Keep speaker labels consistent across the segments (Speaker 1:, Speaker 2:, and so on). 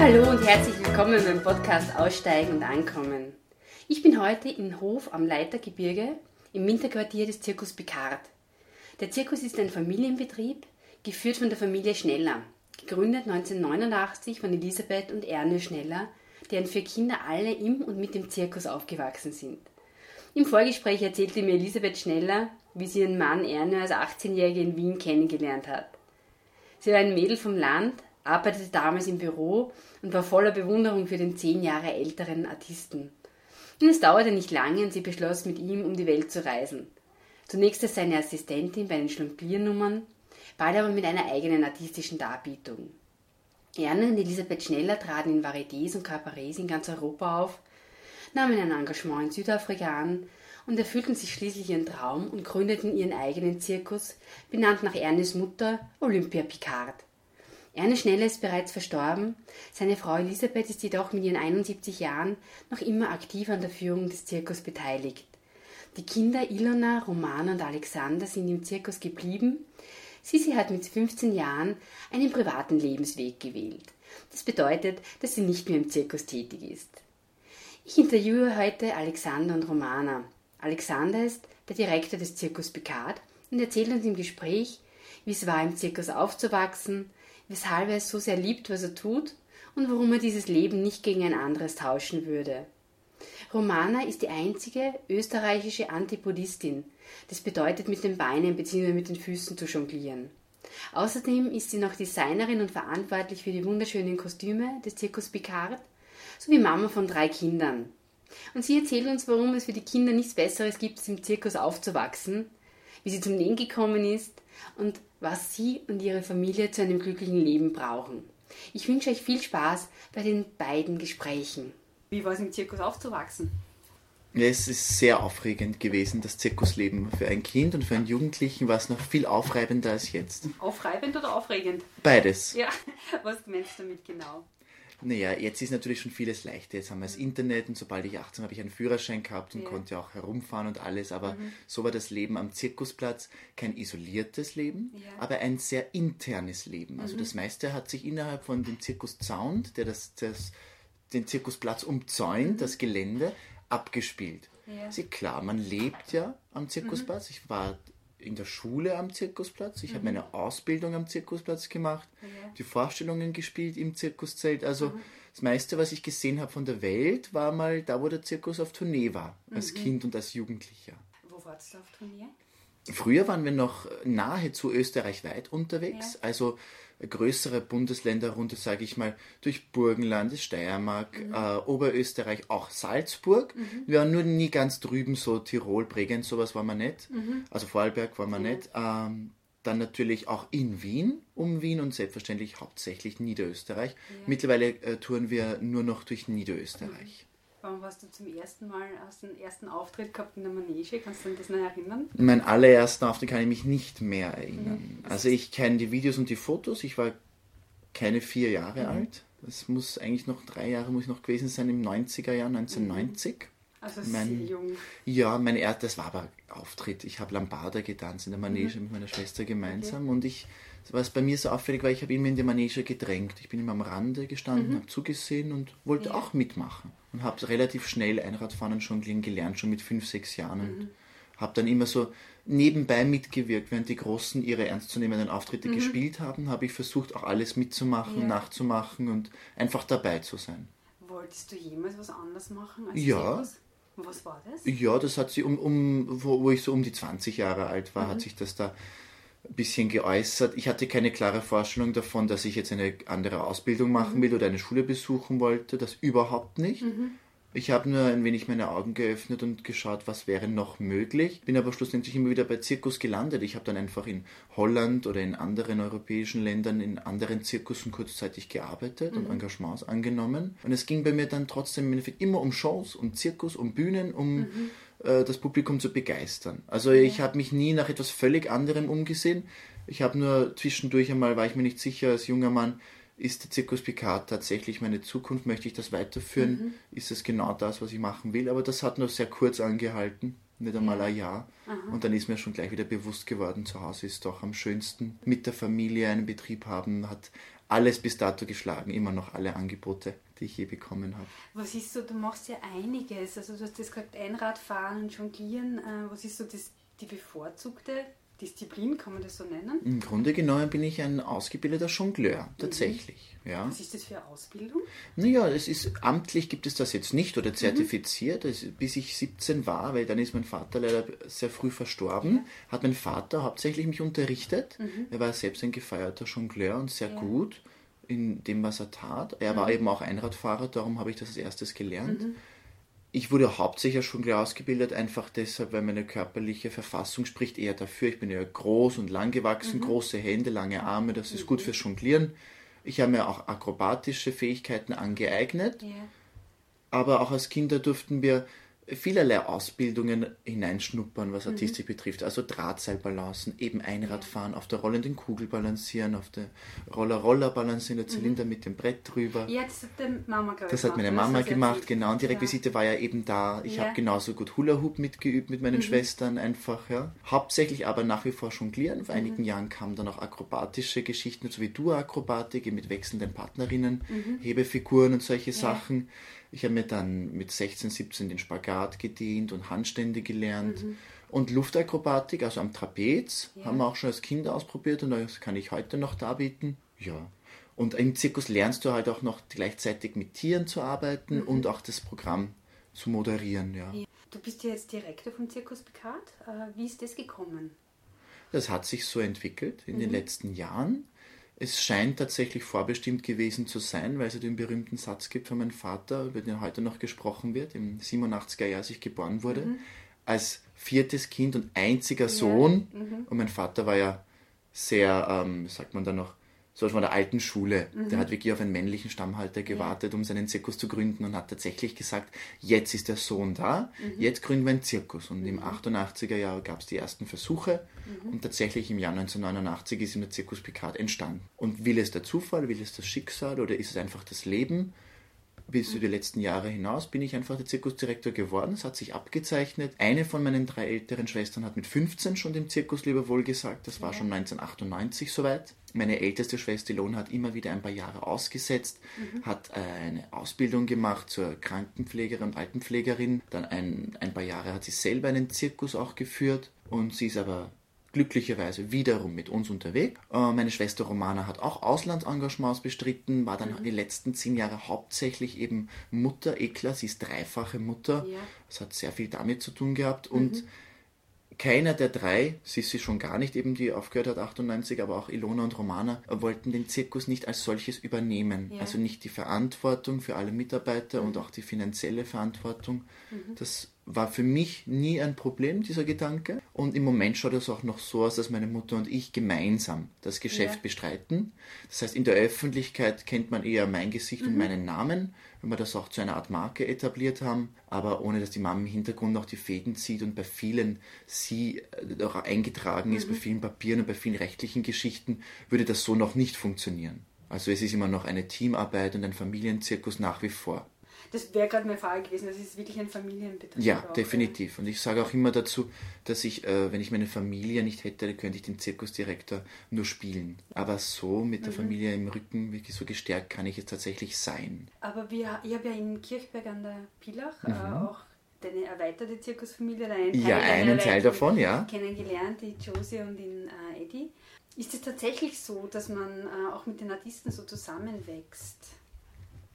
Speaker 1: Hallo und herzlich willkommen beim Podcast Aussteigen und Ankommen. Ich bin heute in Hof am Leitergebirge im Winterquartier des Zirkus Picard. Der Zirkus ist ein Familienbetrieb, geführt von der Familie Schneller, gegründet 1989 von Elisabeth und Erne Schneller, deren vier Kinder alle im und mit dem Zirkus aufgewachsen sind. Im Vorgespräch erzählte mir Elisabeth Schneller, wie sie ihren Mann Erne als 18-Jährige in Wien kennengelernt hat. Sie war ein Mädel vom Land, arbeitete damals im Büro und war voller Bewunderung für den zehn Jahre älteren Artisten. Und es dauerte nicht lange und sie beschloss, mit ihm um die Welt zu reisen. Zunächst als seine Assistentin bei den Schlumpliernummern, bald aber mit einer eigenen artistischen Darbietung. Erne und Elisabeth Schneller traten in Varietés und Cabarets in ganz Europa auf, nahmen ein Engagement in Südafrika an und erfüllten sich schließlich ihren Traum und gründeten ihren eigenen Zirkus, benannt nach Ernes Mutter Olympia Picard. Erne Schneller ist bereits verstorben, seine Frau Elisabeth ist jedoch mit ihren 71 Jahren noch immer aktiv an der Führung des Zirkus beteiligt. Die Kinder Ilona, Romana und Alexander sind im Zirkus geblieben. Sisi hat mit 15 Jahren einen privaten Lebensweg gewählt. Das bedeutet, dass sie nicht mehr im Zirkus tätig ist. Ich interviewe heute Alexander und Romana. Alexander ist der Direktor des Zirkus Picard und erzählt uns im Gespräch, wie es war, im Zirkus aufzuwachsen, weshalb er es so sehr liebt, was er tut und warum er dieses Leben nicht gegen ein anderes tauschen würde. Romana ist die einzige österreichische Antipodistin. Das bedeutet, mit den Beinen bzw. mit den Füßen zu jonglieren. Außerdem ist sie noch Designerin und verantwortlich für die wunderschönen Kostüme des Zirkus Picard sowie Mama von drei Kindern. Und sie erzählt uns, warum es für die Kinder nichts Besseres gibt, als im Zirkus aufzuwachsen, wie sie zum Nähen gekommen ist und was sie und ihre Familie zu einem glücklichen Leben brauchen. Ich wünsche euch viel Spaß bei den beiden Gesprächen. Wie war es im Zirkus aufzuwachsen?
Speaker 2: Es ist sehr aufregend gewesen, das Zirkusleben. Für ein Kind und für einen Jugendlichen war es noch viel aufreibender als jetzt.
Speaker 1: Aufreibend oder aufregend?
Speaker 2: Beides.
Speaker 1: Ja, was meinst du damit genau?
Speaker 2: Naja, jetzt ist natürlich schon vieles leichter. Jetzt haben wir das Internet und sobald ich 18 habe ich einen Führerschein gehabt und ja. konnte auch herumfahren und alles. Aber mhm. so war das Leben am Zirkusplatz kein isoliertes Leben, ja. aber ein sehr internes Leben. Also mhm. das meiste hat sich innerhalb von dem Zirkuszaun, der das, das, den Zirkusplatz umzäunt, mhm. das Gelände, abgespielt. Ja. Sie, klar, man lebt ja am Zirkusplatz. Mhm. Ich war in der Schule am Zirkusplatz. Ich mhm. habe meine Ausbildung am Zirkusplatz gemacht, ja. die Vorstellungen gespielt im Zirkuszelt. Also mhm. das meiste, was ich gesehen habe von der Welt, war mal da, wo der Zirkus auf Tournee war, als mhm. Kind und als Jugendlicher.
Speaker 1: Wo warst du auf Tournee?
Speaker 2: Früher waren wir noch nahezu österreichweit unterwegs. Ja. Also größere Bundesländer runter, sage ich mal, durch Burgenland, Steiermark, mhm. äh, Oberösterreich, auch Salzburg. Mhm. Wir waren nur nie ganz drüben, so Tirol, Bregenz, sowas war man nicht. Mhm. Also Vorarlberg war man mhm. nicht. Ähm, dann natürlich auch in Wien, um Wien und selbstverständlich hauptsächlich Niederösterreich. Ja. Mittlerweile äh, touren wir nur noch durch Niederösterreich.
Speaker 1: Wann warst du zum ersten Mal, hast den ersten Auftritt gehabt in der Manege? Kannst du dich das noch erinnern?
Speaker 2: Meinen allerersten Auftritt kann ich mich nicht mehr erinnern. Mhm. Also ich kenne die Videos und die Fotos. Ich war keine vier Jahre mhm. alt. Das muss eigentlich noch drei Jahre muss noch gewesen sein, im 90er Jahr, 1990. Mhm.
Speaker 1: Also mein, sehr jung.
Speaker 2: Ja, mein er das war aber Auftritt. Ich habe Lambada getanzt in der Manege mhm. mit meiner Schwester gemeinsam okay. und ich was bei mir so auffällig war, ich habe immer in die Manege gedrängt. Ich bin immer am Rande gestanden, mhm. habe zugesehen und wollte ja. auch mitmachen. Und habe relativ schnell Einradfahren Jonglieren gelernt, schon mit fünf, sechs Jahren. Mhm. Und habe dann immer so nebenbei mitgewirkt, während die Großen ihre ernstzunehmenden Auftritte mhm. gespielt haben, habe ich versucht, auch alles mitzumachen, ja. nachzumachen und einfach dabei zu sein.
Speaker 1: Wolltest du jemals was anderes machen
Speaker 2: als Ja.
Speaker 1: Was war das?
Speaker 2: Ja, das hat sie um, um wo, wo ich so um die 20 Jahre alt war, hat mhm. sich das da bisschen geäußert. Ich hatte keine klare Vorstellung davon, dass ich jetzt eine andere Ausbildung machen mhm. will oder eine Schule besuchen wollte. Das überhaupt nicht. Mhm. Ich habe nur ein wenig meine Augen geöffnet und geschaut, was wäre noch möglich. Bin aber schlussendlich immer wieder bei Zirkus gelandet. Ich habe dann einfach in Holland oder in anderen europäischen Ländern in anderen Zirkussen kurzzeitig gearbeitet mhm. und Engagements angenommen. Und es ging bei mir dann trotzdem im Endeffekt immer um Shows, um Zirkus, um Bühnen, um mhm. Äh, das Publikum zu begeistern. Also ich habe mich nie nach etwas völlig anderem umgesehen. Ich habe nur zwischendurch einmal, war ich mir nicht sicher als junger Mann, ist der Zirkus Picard tatsächlich meine Zukunft? Möchte ich das weiterführen? Mhm. Ist es genau das, was ich machen will? Aber das hat nur sehr kurz angehalten, nicht einmal ein Jahr. Aha. Und dann ist mir schon gleich wieder bewusst geworden, zu Hause ist doch am schönsten. Mit der Familie einen Betrieb haben, hat alles bis dato geschlagen, immer noch alle Angebote, die ich je bekommen habe.
Speaker 3: Was ist so, du machst ja einiges, also du hast das gesagt, Einradfahren und Jonglieren, äh, was ist so das, die bevorzugte Disziplin, kann man das so nennen?
Speaker 2: Im Grunde genommen bin ich ein ausgebildeter Jongleur, tatsächlich. Mhm. Ja.
Speaker 3: Was ist das für eine Ausbildung?
Speaker 2: Naja, es ist amtlich gibt es das jetzt nicht oder zertifiziert, mhm. bis ich 17 war, weil dann ist mein Vater leider sehr früh verstorben, ja. hat mein Vater hauptsächlich mich unterrichtet. Mhm. Er war selbst ein gefeierter Jongleur und sehr ja. gut in dem, was er tat. Er war mhm. eben auch Einradfahrer, darum habe ich das als erstes gelernt. Mhm ich wurde hauptsächlich schon gleich ausgebildet, einfach deshalb, weil meine körperliche Verfassung spricht eher dafür. Ich bin ja groß und lang gewachsen, mhm. große Hände, lange Arme, das ist mhm. gut fürs Jonglieren. Ich habe mir auch akrobatische Fähigkeiten angeeignet. Ja. Aber auch als Kinder durften wir vielerlei Ausbildungen hineinschnuppern, was Artistik mhm. betrifft. Also Drahtseilbalancen, eben Einradfahren, auf der rollenden Kugel balancieren, auf der Roller-Roller balancieren, der mhm. Zylinder mhm. mit dem Brett drüber.
Speaker 3: Ja, das hat deine Mama
Speaker 2: gemacht. Das hat meine Mama gemacht, genau. Und die Requisite ja. war ja eben da. Ich ja. habe genauso gut Hula-Hoop mitgeübt mit meinen mhm. Schwestern einfach, ja. Hauptsächlich aber nach wie vor jonglieren. Vor einigen mhm. Jahren kamen dann auch akrobatische Geschichten, so wie Dua-Akrobatik mit wechselnden Partnerinnen, mhm. Hebefiguren und solche. Sachen. Ich habe mir dann mit 16, 17 den Spagat gedient und Handstände gelernt. Mhm. Und Luftakrobatik, also am Trapez, ja. haben wir auch schon als Kind ausprobiert und das kann ich heute noch darbieten. Ja. Und im Zirkus lernst du halt auch noch gleichzeitig mit Tieren zu arbeiten mhm. und auch das Programm zu moderieren. Ja.
Speaker 3: Du bist ja jetzt Direktor vom Zirkus Picard. Äh, wie ist das gekommen?
Speaker 2: Das hat sich so entwickelt in mhm. den letzten Jahren. Es scheint tatsächlich vorbestimmt gewesen zu sein, weil es ja den berühmten Satz gibt von meinem Vater, über den heute noch gesprochen wird, im 87er Jahr, als ich geboren wurde, mhm. als viertes Kind und einziger Sohn. Ja. Mhm. Und mein Vater war ja sehr, ähm, sagt man da noch, so von der alten Schule. Mhm. Der hat wirklich auf einen männlichen Stammhalter gewartet, um seinen Zirkus zu gründen und hat tatsächlich gesagt, jetzt ist der Sohn da, mhm. jetzt gründen wir einen Zirkus. Und mhm. im 88er Jahr gab es die ersten Versuche mhm. und tatsächlich im Jahr 1989 ist ihm der Zirkus Picard entstanden. Und will es der Zufall, will es das Schicksal oder ist es einfach das Leben? Bis zu die letzten Jahre hinaus bin ich einfach der Zirkusdirektor geworden. Es hat sich abgezeichnet. Eine von meinen drei älteren Schwestern hat mit 15 schon dem Zirkus lieber wohl gesagt. Das war ja. schon 1998 soweit. Meine älteste Schwester Ilona hat immer wieder ein paar Jahre ausgesetzt, mhm. hat eine Ausbildung gemacht zur Krankenpflegerin und Altenpflegerin. Dann ein, ein paar Jahre hat sie selber einen Zirkus auch geführt und sie ist aber glücklicherweise wiederum mit uns unterwegs. Äh, meine Schwester Romana hat auch Auslandsengagements bestritten, war dann mhm. die letzten zehn Jahre hauptsächlich eben Mutter, Eklar, sie ist dreifache Mutter. Ja. Das hat sehr viel damit zu tun gehabt und mhm. keiner der drei, Sissi schon gar nicht, eben die aufgehört hat 98, aber auch Ilona und Romana, wollten den Zirkus nicht als solches übernehmen. Ja. Also nicht die Verantwortung für alle Mitarbeiter mhm. und auch die finanzielle Verantwortung. Mhm. Das war für mich nie ein Problem, dieser Gedanke. Und im Moment schaut es auch noch so aus, dass meine Mutter und ich gemeinsam das Geschäft ja. bestreiten. Das heißt, in der Öffentlichkeit kennt man eher mein Gesicht mhm. und meinen Namen, wenn wir das auch zu einer Art Marke etabliert haben, aber ohne dass die Mama im Hintergrund noch die Fäden zieht und bei vielen sie äh, auch eingetragen ist, mhm. bei vielen Papieren und bei vielen rechtlichen Geschichten, würde das so noch nicht funktionieren. Also es ist immer noch eine Teamarbeit und ein Familienzirkus nach wie vor.
Speaker 3: Das wäre gerade meine Frage gewesen. Das ist wirklich ein Familienbetrieb.
Speaker 2: Ja, auch, definitiv. Und ich sage auch immer dazu, dass ich, äh, wenn ich meine Familie nicht hätte, dann könnte ich den Zirkusdirektor nur spielen. Aber so mit der mhm. Familie im Rücken, wirklich so gestärkt, kann ich es tatsächlich sein.
Speaker 3: Aber wir, ich habe ja in Kirchberg an der Pilach äh, mhm. äh, auch deine erweiterte Zirkusfamilie, einen
Speaker 2: Teil, ja, einen Teil davon, ja.
Speaker 3: Kennengelernt, die Josie und den äh, Eddie. Ist es tatsächlich so, dass man äh, auch mit den Artisten so zusammenwächst?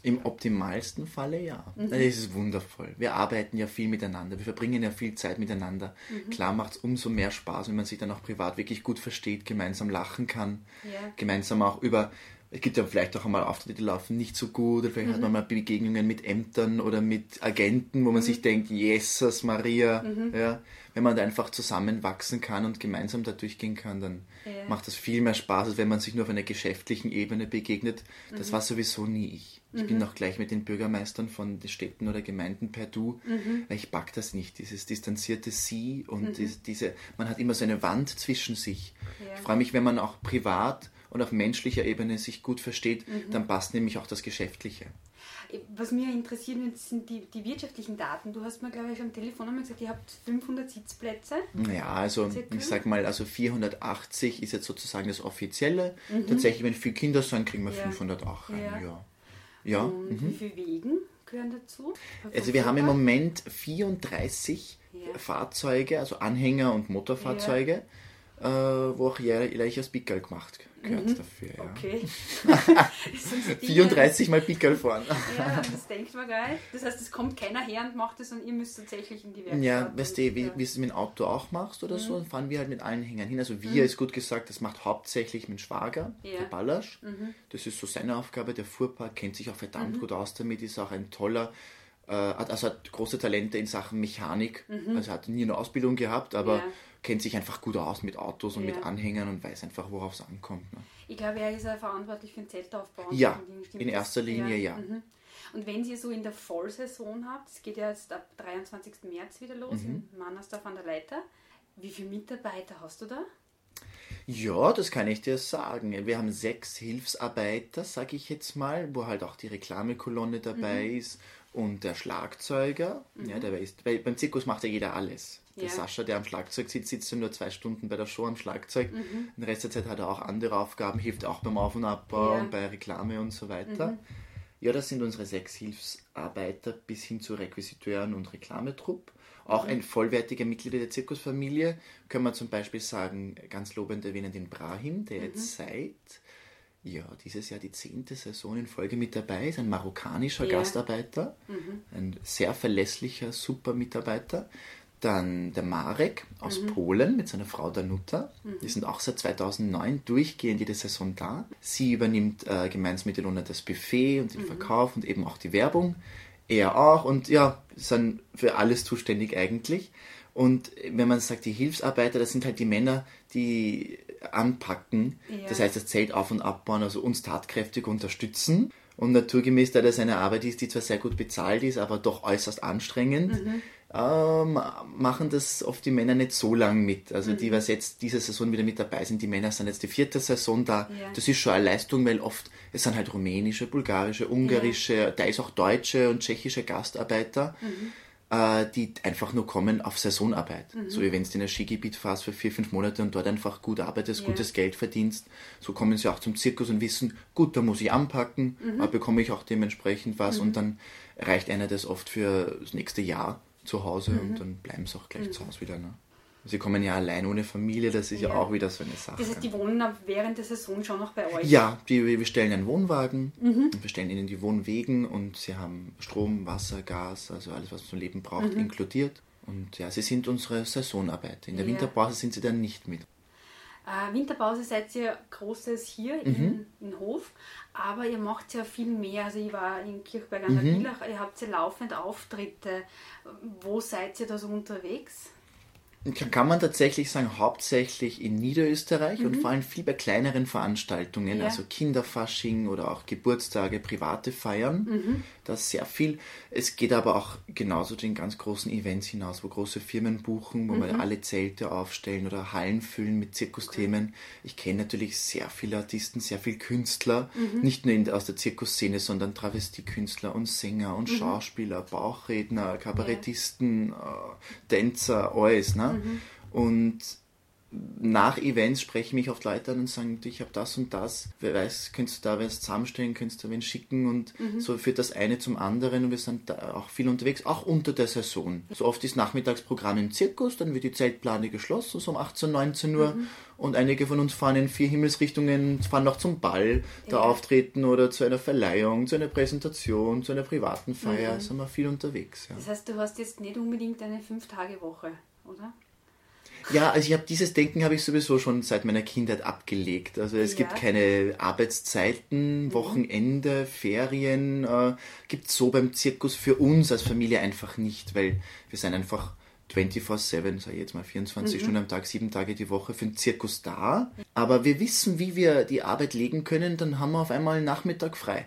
Speaker 2: Im optimalsten Falle ja. Mhm. Das ist wundervoll. Wir arbeiten ja viel miteinander, wir verbringen ja viel Zeit miteinander. Mhm. Klar macht es umso mehr Spaß, wenn man sich dann auch privat wirklich gut versteht, gemeinsam lachen kann, ja. gemeinsam auch über es gibt ja vielleicht auch einmal Auftritte, die laufen nicht so gut, oder vielleicht mhm. hat man mal Begegnungen mit Ämtern oder mit Agenten, wo man mhm. sich denkt, Jesus Maria, mhm. ja, wenn man da einfach zusammenwachsen kann und gemeinsam da durchgehen kann, dann ja. macht das viel mehr Spaß, als wenn man sich nur auf einer geschäftlichen Ebene begegnet. Das mhm. war sowieso nie ich. Ich bin mhm. auch gleich mit den Bürgermeistern von den Städten oder Gemeinden per Du, mhm. weil ich pack das nicht, dieses distanzierte Sie und diese, man hat immer so eine Wand zwischen sich. Ja. Ich freue mich, wenn man auch privat und auf menschlicher Ebene sich gut versteht, mhm. dann passt nämlich auch das Geschäftliche.
Speaker 3: Was mich interessiert, sind die, die wirtschaftlichen Daten. Du hast mir, glaube ich, am Telefon einmal gesagt, ihr habt 500 Sitzplätze.
Speaker 2: Ja, also ich sag mal, also 480 ist jetzt sozusagen das Offizielle. Mhm. Tatsächlich, wenn viele Kinder sind, kriegen wir ja. 508 rein. Ja. ja.
Speaker 3: Ja. Und mhm. wie viele Wegen gehören dazu?
Speaker 2: Also wir haben im Moment 34 Fahrzeuge, also Anhänger und Motorfahrzeuge, äh, wo auch gleich ein Pickel gemacht gehört mhm. dafür. Ja.
Speaker 3: Okay.
Speaker 2: 34 mal Pickel fahren.
Speaker 3: ja, das denkt man geil. Das heißt, es kommt keiner her und macht das und ihr müsst tatsächlich in die Werkstatt.
Speaker 2: Ja, weißt du, wie, wie du es mit dem Auto auch machst oder mhm. so, dann fahren wir halt mit allen Hängern hin. Also wir mhm. ist gut gesagt, das macht hauptsächlich mein Schwager, ja. der Ballasch. Mhm. Das ist so seine Aufgabe. Der Fuhrpark kennt sich auch verdammt mhm. gut aus damit, ist auch ein toller also hat große Talente in Sachen Mechanik. Mhm. Also hat nie eine Ausbildung gehabt, aber ja kennt sich einfach gut aus mit Autos und ja. mit Anhängern und weiß einfach, worauf es ankommt. Ne?
Speaker 3: Ich glaube, er ist ja verantwortlich für den Zeltaufbau.
Speaker 2: Ja, in erster Linie ja. ja.
Speaker 3: Mhm. Und wenn Sie so in der Vollsaison habt, es geht ja jetzt ab 23. März wieder los mhm. in Mannersdorf an der Leiter, wie viele Mitarbeiter hast du da?
Speaker 2: Ja, das kann ich dir sagen. Wir haben sechs Hilfsarbeiter, sage ich jetzt mal, wo halt auch die Reklamekolonne dabei mhm. ist und der Schlagzeuger. Mhm. Ja, der ist, weil beim Zirkus macht ja jeder alles. Der ja. Sascha, der am Schlagzeug sitzt, sitzt ja nur zwei Stunden bei der Show am Schlagzeug. Mhm. Den Rest der Zeit hat er auch andere Aufgaben, hilft auch beim Auf- und Abbau ja. und bei Reklame und so weiter. Mhm. Ja, das sind unsere sechs Hilfsarbeiter bis hin zu Requisiteuren und Reklametrupp. Auch ein vollwertiger Mitglied der Zirkusfamilie können wir zum Beispiel sagen, ganz lobend erwähnen den Brahim, der mhm. jetzt seit ja, dieses Jahr die zehnte Saison in Folge mit dabei ist, ein marokkanischer ja. Gastarbeiter, mhm. ein sehr verlässlicher, super Mitarbeiter. Dann der Marek aus mhm. Polen mit seiner Frau Danuta. Mhm. Die sind auch seit 2009 durchgehend jede Saison da. Sie übernimmt äh, gemeinsam mit Ilona das Buffet und den mhm. Verkauf und eben auch die Werbung. Er auch und ja, sind für alles zuständig eigentlich. Und wenn man sagt, die Hilfsarbeiter, das sind halt die Männer, die anpacken. Ja. Das heißt, das Zelt auf- und abbauen, also uns tatkräftig unterstützen. Und naturgemäß, da das eine Arbeit ist, die zwar sehr gut bezahlt ist, aber doch äußerst anstrengend, mhm ähm, machen das oft die Männer nicht so lang mit. Also mhm. die, was jetzt diese Saison wieder mit dabei sind, die Männer sind jetzt die vierte Saison da. Ja. Das ist schon eine Leistung, weil oft, es sind halt rumänische, bulgarische, ungarische, ja. da ist auch deutsche und tschechische Gastarbeiter. Mhm äh, die einfach nur kommen auf Saisonarbeit. Mhm. So wie wenn du in ein Skigebiet fährst für vier, fünf Monate und dort einfach gut arbeitest, ja. gutes Geld verdienst. So kommen sie auch zum Zirkus und wissen, gut, da muss ich anpacken, mhm. aber bekomme ich auch dementsprechend was mhm. und dann reicht einer das oft für das nächste Jahr zu Hause mhm. und dann bleiben sie auch gleich mhm. zu Hause wieder. Ne? Sie kommen ja allein ohne Familie, das ist ja, ja auch wieder so eine Sache.
Speaker 3: Das heißt, die wohnen während der Saison schon noch bei euch?
Speaker 2: Ja, die, wir stellen einen Wohnwagen mhm. wir stellen ihnen die Wohnwegen und sie haben Strom, Wasser, Gas, also alles, was man zum Leben braucht, mhm. inkludiert. Und ja, sie sind unsere Saisonarbeiter. In der ja. Winterpause sind sie dann nicht mit.
Speaker 3: Äh, Winterpause seid ihr großes hier mhm. in, in Hof, aber ihr macht ja viel mehr. Also ich war in Kirchberg an der mhm. Villach, ihr habt ja laufend Auftritte. Wo seid ihr da so unterwegs?
Speaker 2: Kann man tatsächlich sagen, hauptsächlich in Niederösterreich mhm. und vor allem viel bei kleineren Veranstaltungen, ja. also Kinderfasching oder auch Geburtstage, private Feiern. Mhm. Das sehr viel. Es geht aber auch genauso den ganz großen Events hinaus, wo große Firmen buchen, wo mhm. wir alle Zelte aufstellen oder Hallen füllen mit Zirkusthemen. Okay. Ich kenne natürlich sehr viele Artisten, sehr viele Künstler, mhm. nicht nur in, aus der Zirkusszene, sondern Travestiekünstler und Sänger und mhm. Schauspieler, Bauchredner, Kabarettisten, ja. äh, Tänzer, alles. Ne? Mhm. Und nach Events sprechen mich oft Leute an und sagen, ich habe das und das, wer weiß, könntest du da was zusammenstellen, könntest du wen schicken und mhm. so führt das eine zum anderen und wir sind da auch viel unterwegs, auch unter der Saison. So oft ist Nachmittagsprogramm im Zirkus, dann wird die Zeltplane geschlossen, so um 18, 19 Uhr mhm. und einige von uns fahren in vier Himmelsrichtungen, fahren noch zum Ball, da ja. auftreten oder zu einer Verleihung, zu einer Präsentation, zu einer privaten Feier, mhm. sind wir viel unterwegs.
Speaker 3: Ja. Das heißt, du hast jetzt nicht unbedingt eine Fünf-Tage-Woche, oder?
Speaker 2: Ja, also ich habe dieses Denken habe ich sowieso schon seit meiner Kindheit abgelegt. Also es ja. gibt keine Arbeitszeiten, mhm. Wochenende, Ferien. Äh, gibt so beim Zirkus für uns als Familie einfach nicht, weil wir sind einfach 24-7, sage ich jetzt mal 24 mhm. Stunden am Tag, sieben Tage die Woche für den Zirkus da. Aber wir wissen, wie wir die Arbeit legen können, dann haben wir auf einmal einen Nachmittag frei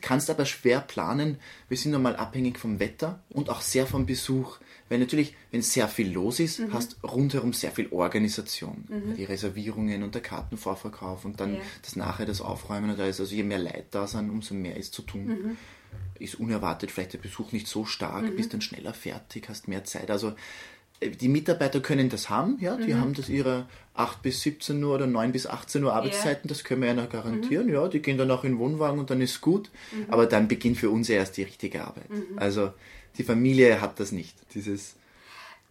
Speaker 2: kannst aber schwer planen. Wir sind normal abhängig vom Wetter und auch sehr vom Besuch. Weil natürlich, wenn sehr viel los ist, mhm. hast rundherum sehr viel Organisation. Mhm. Die Reservierungen und der Kartenvorverkauf und dann ja. das nachher das Aufräumen und alles. Also je mehr Leute da sind, umso mehr ist zu tun. Mhm. Ist unerwartet vielleicht der Besuch nicht so stark, mhm. bist dann schneller fertig, hast mehr Zeit. Also äh, die Mitarbeiter können das haben, ja, die mhm. haben das ihre 8 bis 17 Uhr oder 9 bis 18 Uhr Arbeitszeiten, ja. das können wir ja noch garantieren, mhm. ja, die gehen dann auch in den Wohnwagen und dann ist gut, mhm. aber dann beginnt für uns erst die richtige Arbeit. Mhm. Also die Familie hat das nicht, dieses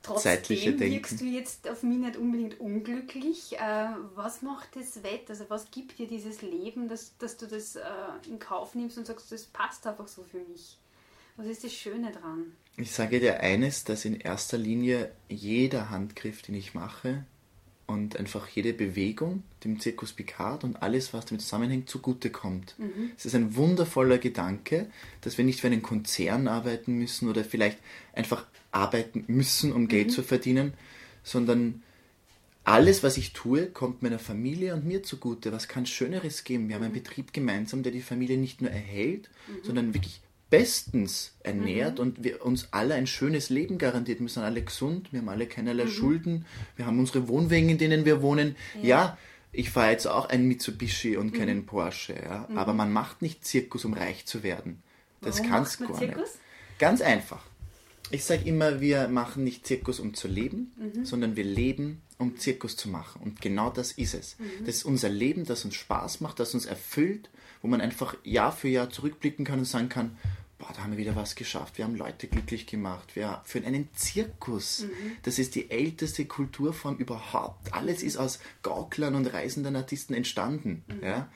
Speaker 2: Trotzdem zeitliche Denken.
Speaker 3: wirkst du jetzt auf mich nicht unbedingt unglücklich. Äh, was macht das Wett? Also was gibt dir dieses Leben, dass, dass du das äh, in Kauf nimmst und sagst, das passt einfach so für mich? Was ist das Schöne dran?
Speaker 2: Ich sage dir eines, dass in erster Linie jeder Handgriff, den ich mache, und einfach jede Bewegung dem Zirkus Picard und alles, was damit zusammenhängt, zugutekommt. Mhm. Es ist ein wundervoller Gedanke, dass wir nicht für einen Konzern arbeiten müssen oder vielleicht einfach arbeiten müssen, um Geld mhm. zu verdienen, sondern alles, was ich tue, kommt meiner Familie und mir zugute. Was kann Schöneres geben? Wir haben einen mhm. Betrieb gemeinsam, der die Familie nicht nur erhält, mhm. sondern wirklich bestens ernährt mhm. und wir uns alle ein schönes Leben garantiert. Wir sind alle gesund, wir haben alle keinerlei mhm. Schulden, wir haben unsere Wohnwegen, in denen wir wohnen. Ja, ja ich fahre jetzt auch ein Mitsubishi und mhm. keinen Porsche, ja? Mhm. aber man macht nicht Zirkus, um reich zu werden. Das kannst du gar Zirkus? nicht. Ganz einfach. Ich sage immer, wir machen nicht Zirkus, um zu leben, mhm. sondern wir leben, um Zirkus zu machen. Und genau das ist es. Mhm. Das ist unser Leben, das uns Spaß macht, das uns erfüllt, wo man einfach Jahr für Jahr zurückblicken kann und sagen kann, boah, da haben wir wieder was geschafft. Wir haben Leute glücklich gemacht. Wir führen einen Zirkus. Mhm. Das ist die älteste Kulturform überhaupt. Alles ist aus Gauklern und reisenden Artisten entstanden. Mhm. Ja?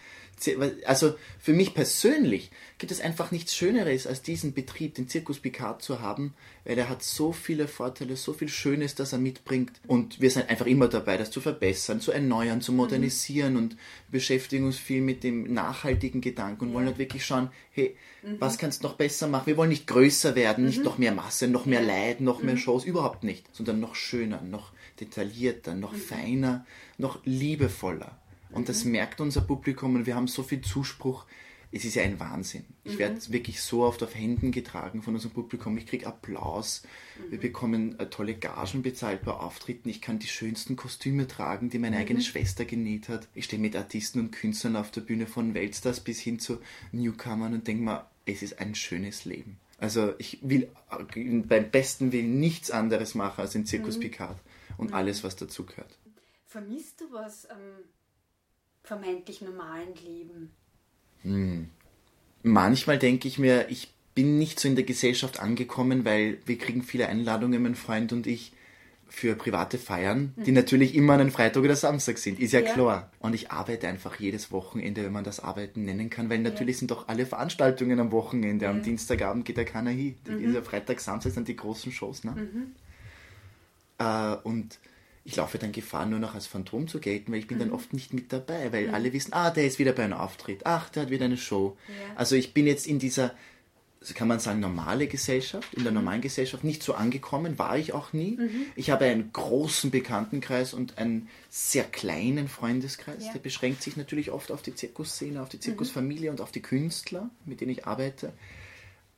Speaker 2: Also für mich persönlich gibt es einfach nichts Schöneres, als diesen Betrieb, den Zirkus Picard zu haben, weil er hat so viele Vorteile, so viel Schönes, das er mitbringt. Und wir sind einfach immer dabei, das zu verbessern, zu erneuern, zu modernisieren mhm. und beschäftigen uns viel mit dem nachhaltigen Gedanken und wollen halt wirklich schauen, hey, mhm. was kannst du noch besser machen? Wir wollen nicht größer werden, mhm. nicht noch mehr Masse, noch mehr Leid, noch mehr mhm. Shows, überhaupt nicht, sondern noch schöner, noch detaillierter, noch mhm. feiner, noch liebevoller. Und das mhm. merkt unser Publikum und wir haben so viel Zuspruch. Es ist ja ein Wahnsinn. Ich mhm. werde wirklich so oft auf Händen getragen von unserem Publikum. Ich kriege Applaus. Mhm. Wir bekommen äh, tolle Gagen bezahlt bei Auftritten. Ich kann die schönsten Kostüme tragen, die meine mhm. eigene Schwester genäht hat. Ich stehe mit Artisten und Künstlern auf der Bühne von Weltstars bis hin zu Newcomern und denke mir, es ist ein schönes Leben. Also ich will äh, beim besten Willen nichts anderes machen als den Zirkus mhm. Picard und mhm. alles, was dazu gehört.
Speaker 3: Vermisst du was? Ähm vermeintlich normalen Leben?
Speaker 2: Hm. Manchmal denke ich mir, ich bin nicht so in der Gesellschaft angekommen, weil wir kriegen viele Einladungen, mein Freund und ich, für private Feiern, die mhm. natürlich immer an einem Freitag oder Samstag sind, ist ja, ja, klar. Und ich arbeite einfach jedes Wochenende, wenn man das Arbeiten nennen kann, weil natürlich ja. sind doch alle Veranstaltungen am Wochenende. Ja. Am Dienstagabend geht da keiner hin. Mhm. Freitag, Samstag sind die großen Shows. Ne? Mhm. Äh, und ich laufe dann Gefahr, nur noch als Phantom zu gelten, weil ich bin mhm. dann oft nicht mit dabei, weil mhm. alle wissen, ah, der ist wieder bei einem Auftritt, ach, der hat wieder eine Show. Ja. Also ich bin jetzt in dieser, kann man sagen, normale Gesellschaft, in der mhm. normalen Gesellschaft nicht so angekommen, war ich auch nie. Mhm. Ich habe einen großen Bekanntenkreis und einen sehr kleinen Freundeskreis, ja. der beschränkt sich natürlich oft auf die Zirkusszene, auf die mhm. Zirkusfamilie und auf die Künstler, mit denen ich arbeite.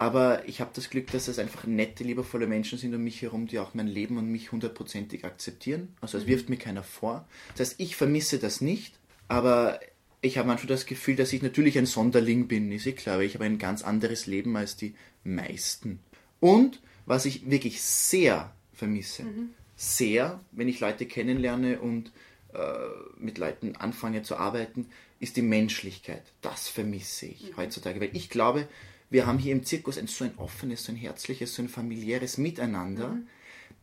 Speaker 2: Aber ich habe das Glück, dass es einfach nette, liebevolle Menschen sind um mich herum, die auch mein Leben und mich hundertprozentig akzeptieren. Also es mhm. wirft mir keiner vor. Das heißt, ich vermisse das nicht, aber ich habe manchmal das Gefühl, dass ich natürlich ein Sonderling bin, ist eh klar, aber ich habe ein ganz anderes Leben als die meisten. Und was ich wirklich sehr vermisse, mhm. sehr, wenn ich Leute kennenlerne und äh, mit Leuten anfange zu arbeiten, ist die Menschlichkeit. Das vermisse ich mhm. heutzutage, weil ich glaube, wir haben hier im Zirkus ein so ein offenes, so ein herzliches, so ein familiäres Miteinander. Mhm.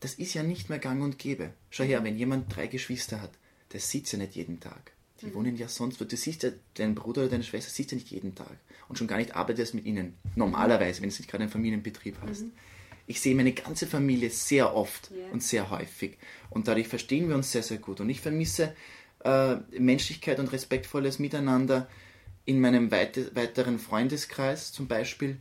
Speaker 2: Das ist ja nicht mehr gang und gäbe. Schau her, wenn jemand drei Geschwister hat, der sieht ja nicht jeden Tag. Die mhm. wohnen ja sonst wo. Du siehst ja deinen Bruder oder deine Schwester, siehst ja nicht jeden Tag. Und schon gar nicht arbeitest mit ihnen. Normalerweise, wenn du nicht gerade einen Familienbetrieb hast. Mhm. Ich sehe meine ganze Familie sehr oft yeah. und sehr häufig. Und dadurch verstehen wir uns sehr, sehr gut. Und ich vermisse äh, Menschlichkeit und respektvolles Miteinander in meinem weiteren Freundeskreis zum Beispiel,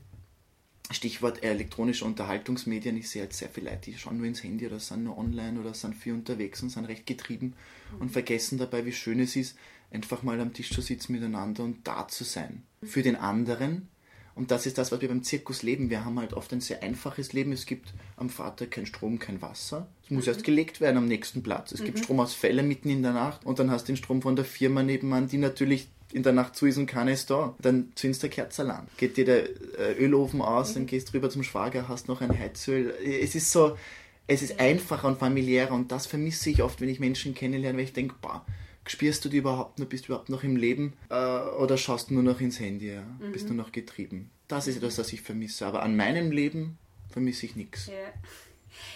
Speaker 2: Stichwort elektronische Unterhaltungsmedien, ich sehe halt sehr viele Leute, die schauen nur ins Handy oder sind nur online oder sind viel unterwegs und sind recht getrieben mhm. und vergessen dabei, wie schön es ist, einfach mal am Tisch zu sitzen miteinander und da zu sein. Für den anderen Und das ist das, was wir beim Zirkus leben. Wir haben halt oft ein sehr einfaches Leben. Es gibt am Vater kein Strom, kein Wasser. Es muss mhm. erst gelegt werden am nächsten Platz. Es mhm. gibt Stromausfälle mitten in der Nacht und dann hast du den Strom von der Firma nebenan, die natürlich in der Nacht zu ist und keiner ist da. Dann zündest du Kerzel an. Geht dir der äh, Ölofen aus, mhm. dann gehst du rüber zum Schwager, hast noch ein Heizöl. Es ist so, es ist einfacher und familiärer und das vermisse ich oft, wenn ich Menschen kennenlerne, weil ich denke, boah, spürst du die überhaupt noch, bist du überhaupt noch im Leben äh, oder schaust du nur noch ins Handy, ja? Mhm. bist du noch getrieben. Das ist etwas, was ich vermisse, aber an meinem Leben vermisse ich nichts. Ja.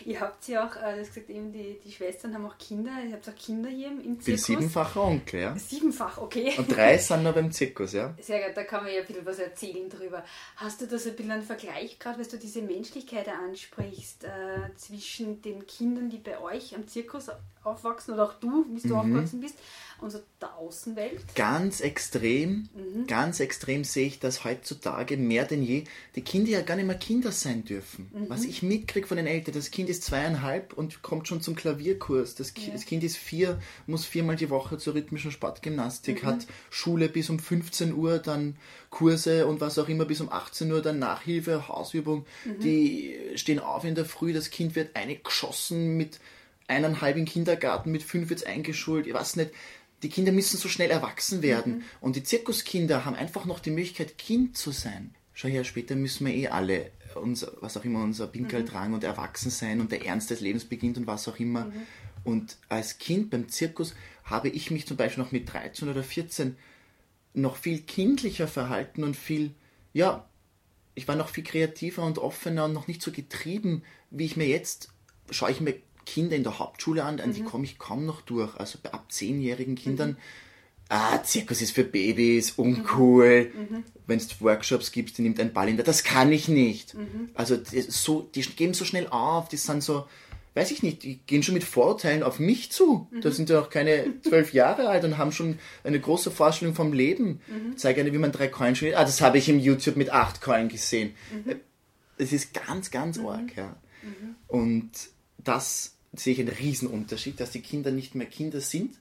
Speaker 3: Ihr habt ja auch, äh, du hast gesagt, eben die, die Schwestern haben auch Kinder, ihr habt auch Kinder hier im Zirkus. Ich
Speaker 2: bin siebenfacher Onkel, ja.
Speaker 3: Siebenfach, okay.
Speaker 2: Und drei sind noch beim Zirkus, ja.
Speaker 3: Sehr gut, da kann man ja ein bisschen was erzählen drüber. Hast du da so ein bisschen einen Vergleich, gerade weil du diese Menschlichkeit ansprichst, äh, zwischen den Kindern, die bei euch am Zirkus aufwachsen oder auch du, wie du mhm. aufgewachsen bist, und so der Außenwelt?
Speaker 2: Ganz extrem, mhm. ganz extrem sehe ich das heutzutage mehr denn je, die Kinder ja gar nicht mehr Kinder sein dürfen. Mhm. Was ich mitkriege von den Eltern, das Kind ist zweieinhalb und kommt schon zum Klavierkurs. Das, ja. das Kind ist vier, muss viermal die Woche zur rhythmischen Sportgymnastik, mhm. hat Schule bis um 15 Uhr, dann Kurse und was auch immer bis um 18 Uhr, dann Nachhilfe, Hausübung. Mhm. Die stehen auf in der Früh, das Kind wird eingeschossen mit eineinhalb im Kindergarten, mit fünf jetzt eingeschult, ich weiß nicht. Die Kinder müssen so schnell erwachsen werden. Mhm. Und die Zirkuskinder haben einfach noch die Möglichkeit, Kind zu sein. Schau her, später müssen wir eh alle, unser, was auch immer, unser Pinkel mhm. tragen und erwachsen sein und der Ernst des Lebens beginnt und was auch immer. Mhm. Und als Kind beim Zirkus habe ich mich zum Beispiel noch mit 13 oder 14 noch viel kindlicher verhalten und viel, ja, ich war noch viel kreativer und offener und noch nicht so getrieben, wie ich mir jetzt, schaue ich mir Kinder in der Hauptschule an, an mhm. die komme ich kaum noch durch. Also bei ab zehnjährigen Kindern, mhm. ah, Zirkus ist für Babys, uncool. Mhm. mhm. Wenn es Workshops gibt, die nimmt ein Ball in der, das kann ich nicht. Mhm. Also die, so, die geben so schnell auf, die sind so, weiß ich nicht, die gehen schon mit Vorurteilen auf mich zu. Mhm. Da sind ja auch keine zwölf Jahre alt und haben schon eine große Vorstellung vom Leben. Mhm. Zeige eine, wie man drei Coins spielt. Ah, das habe ich im YouTube mit acht Coins gesehen. Mhm. Es ist ganz, ganz mhm. arg, ja. Und das sehe ich einen Riesenunterschied, dass die Kinder nicht mehr Kinder sind.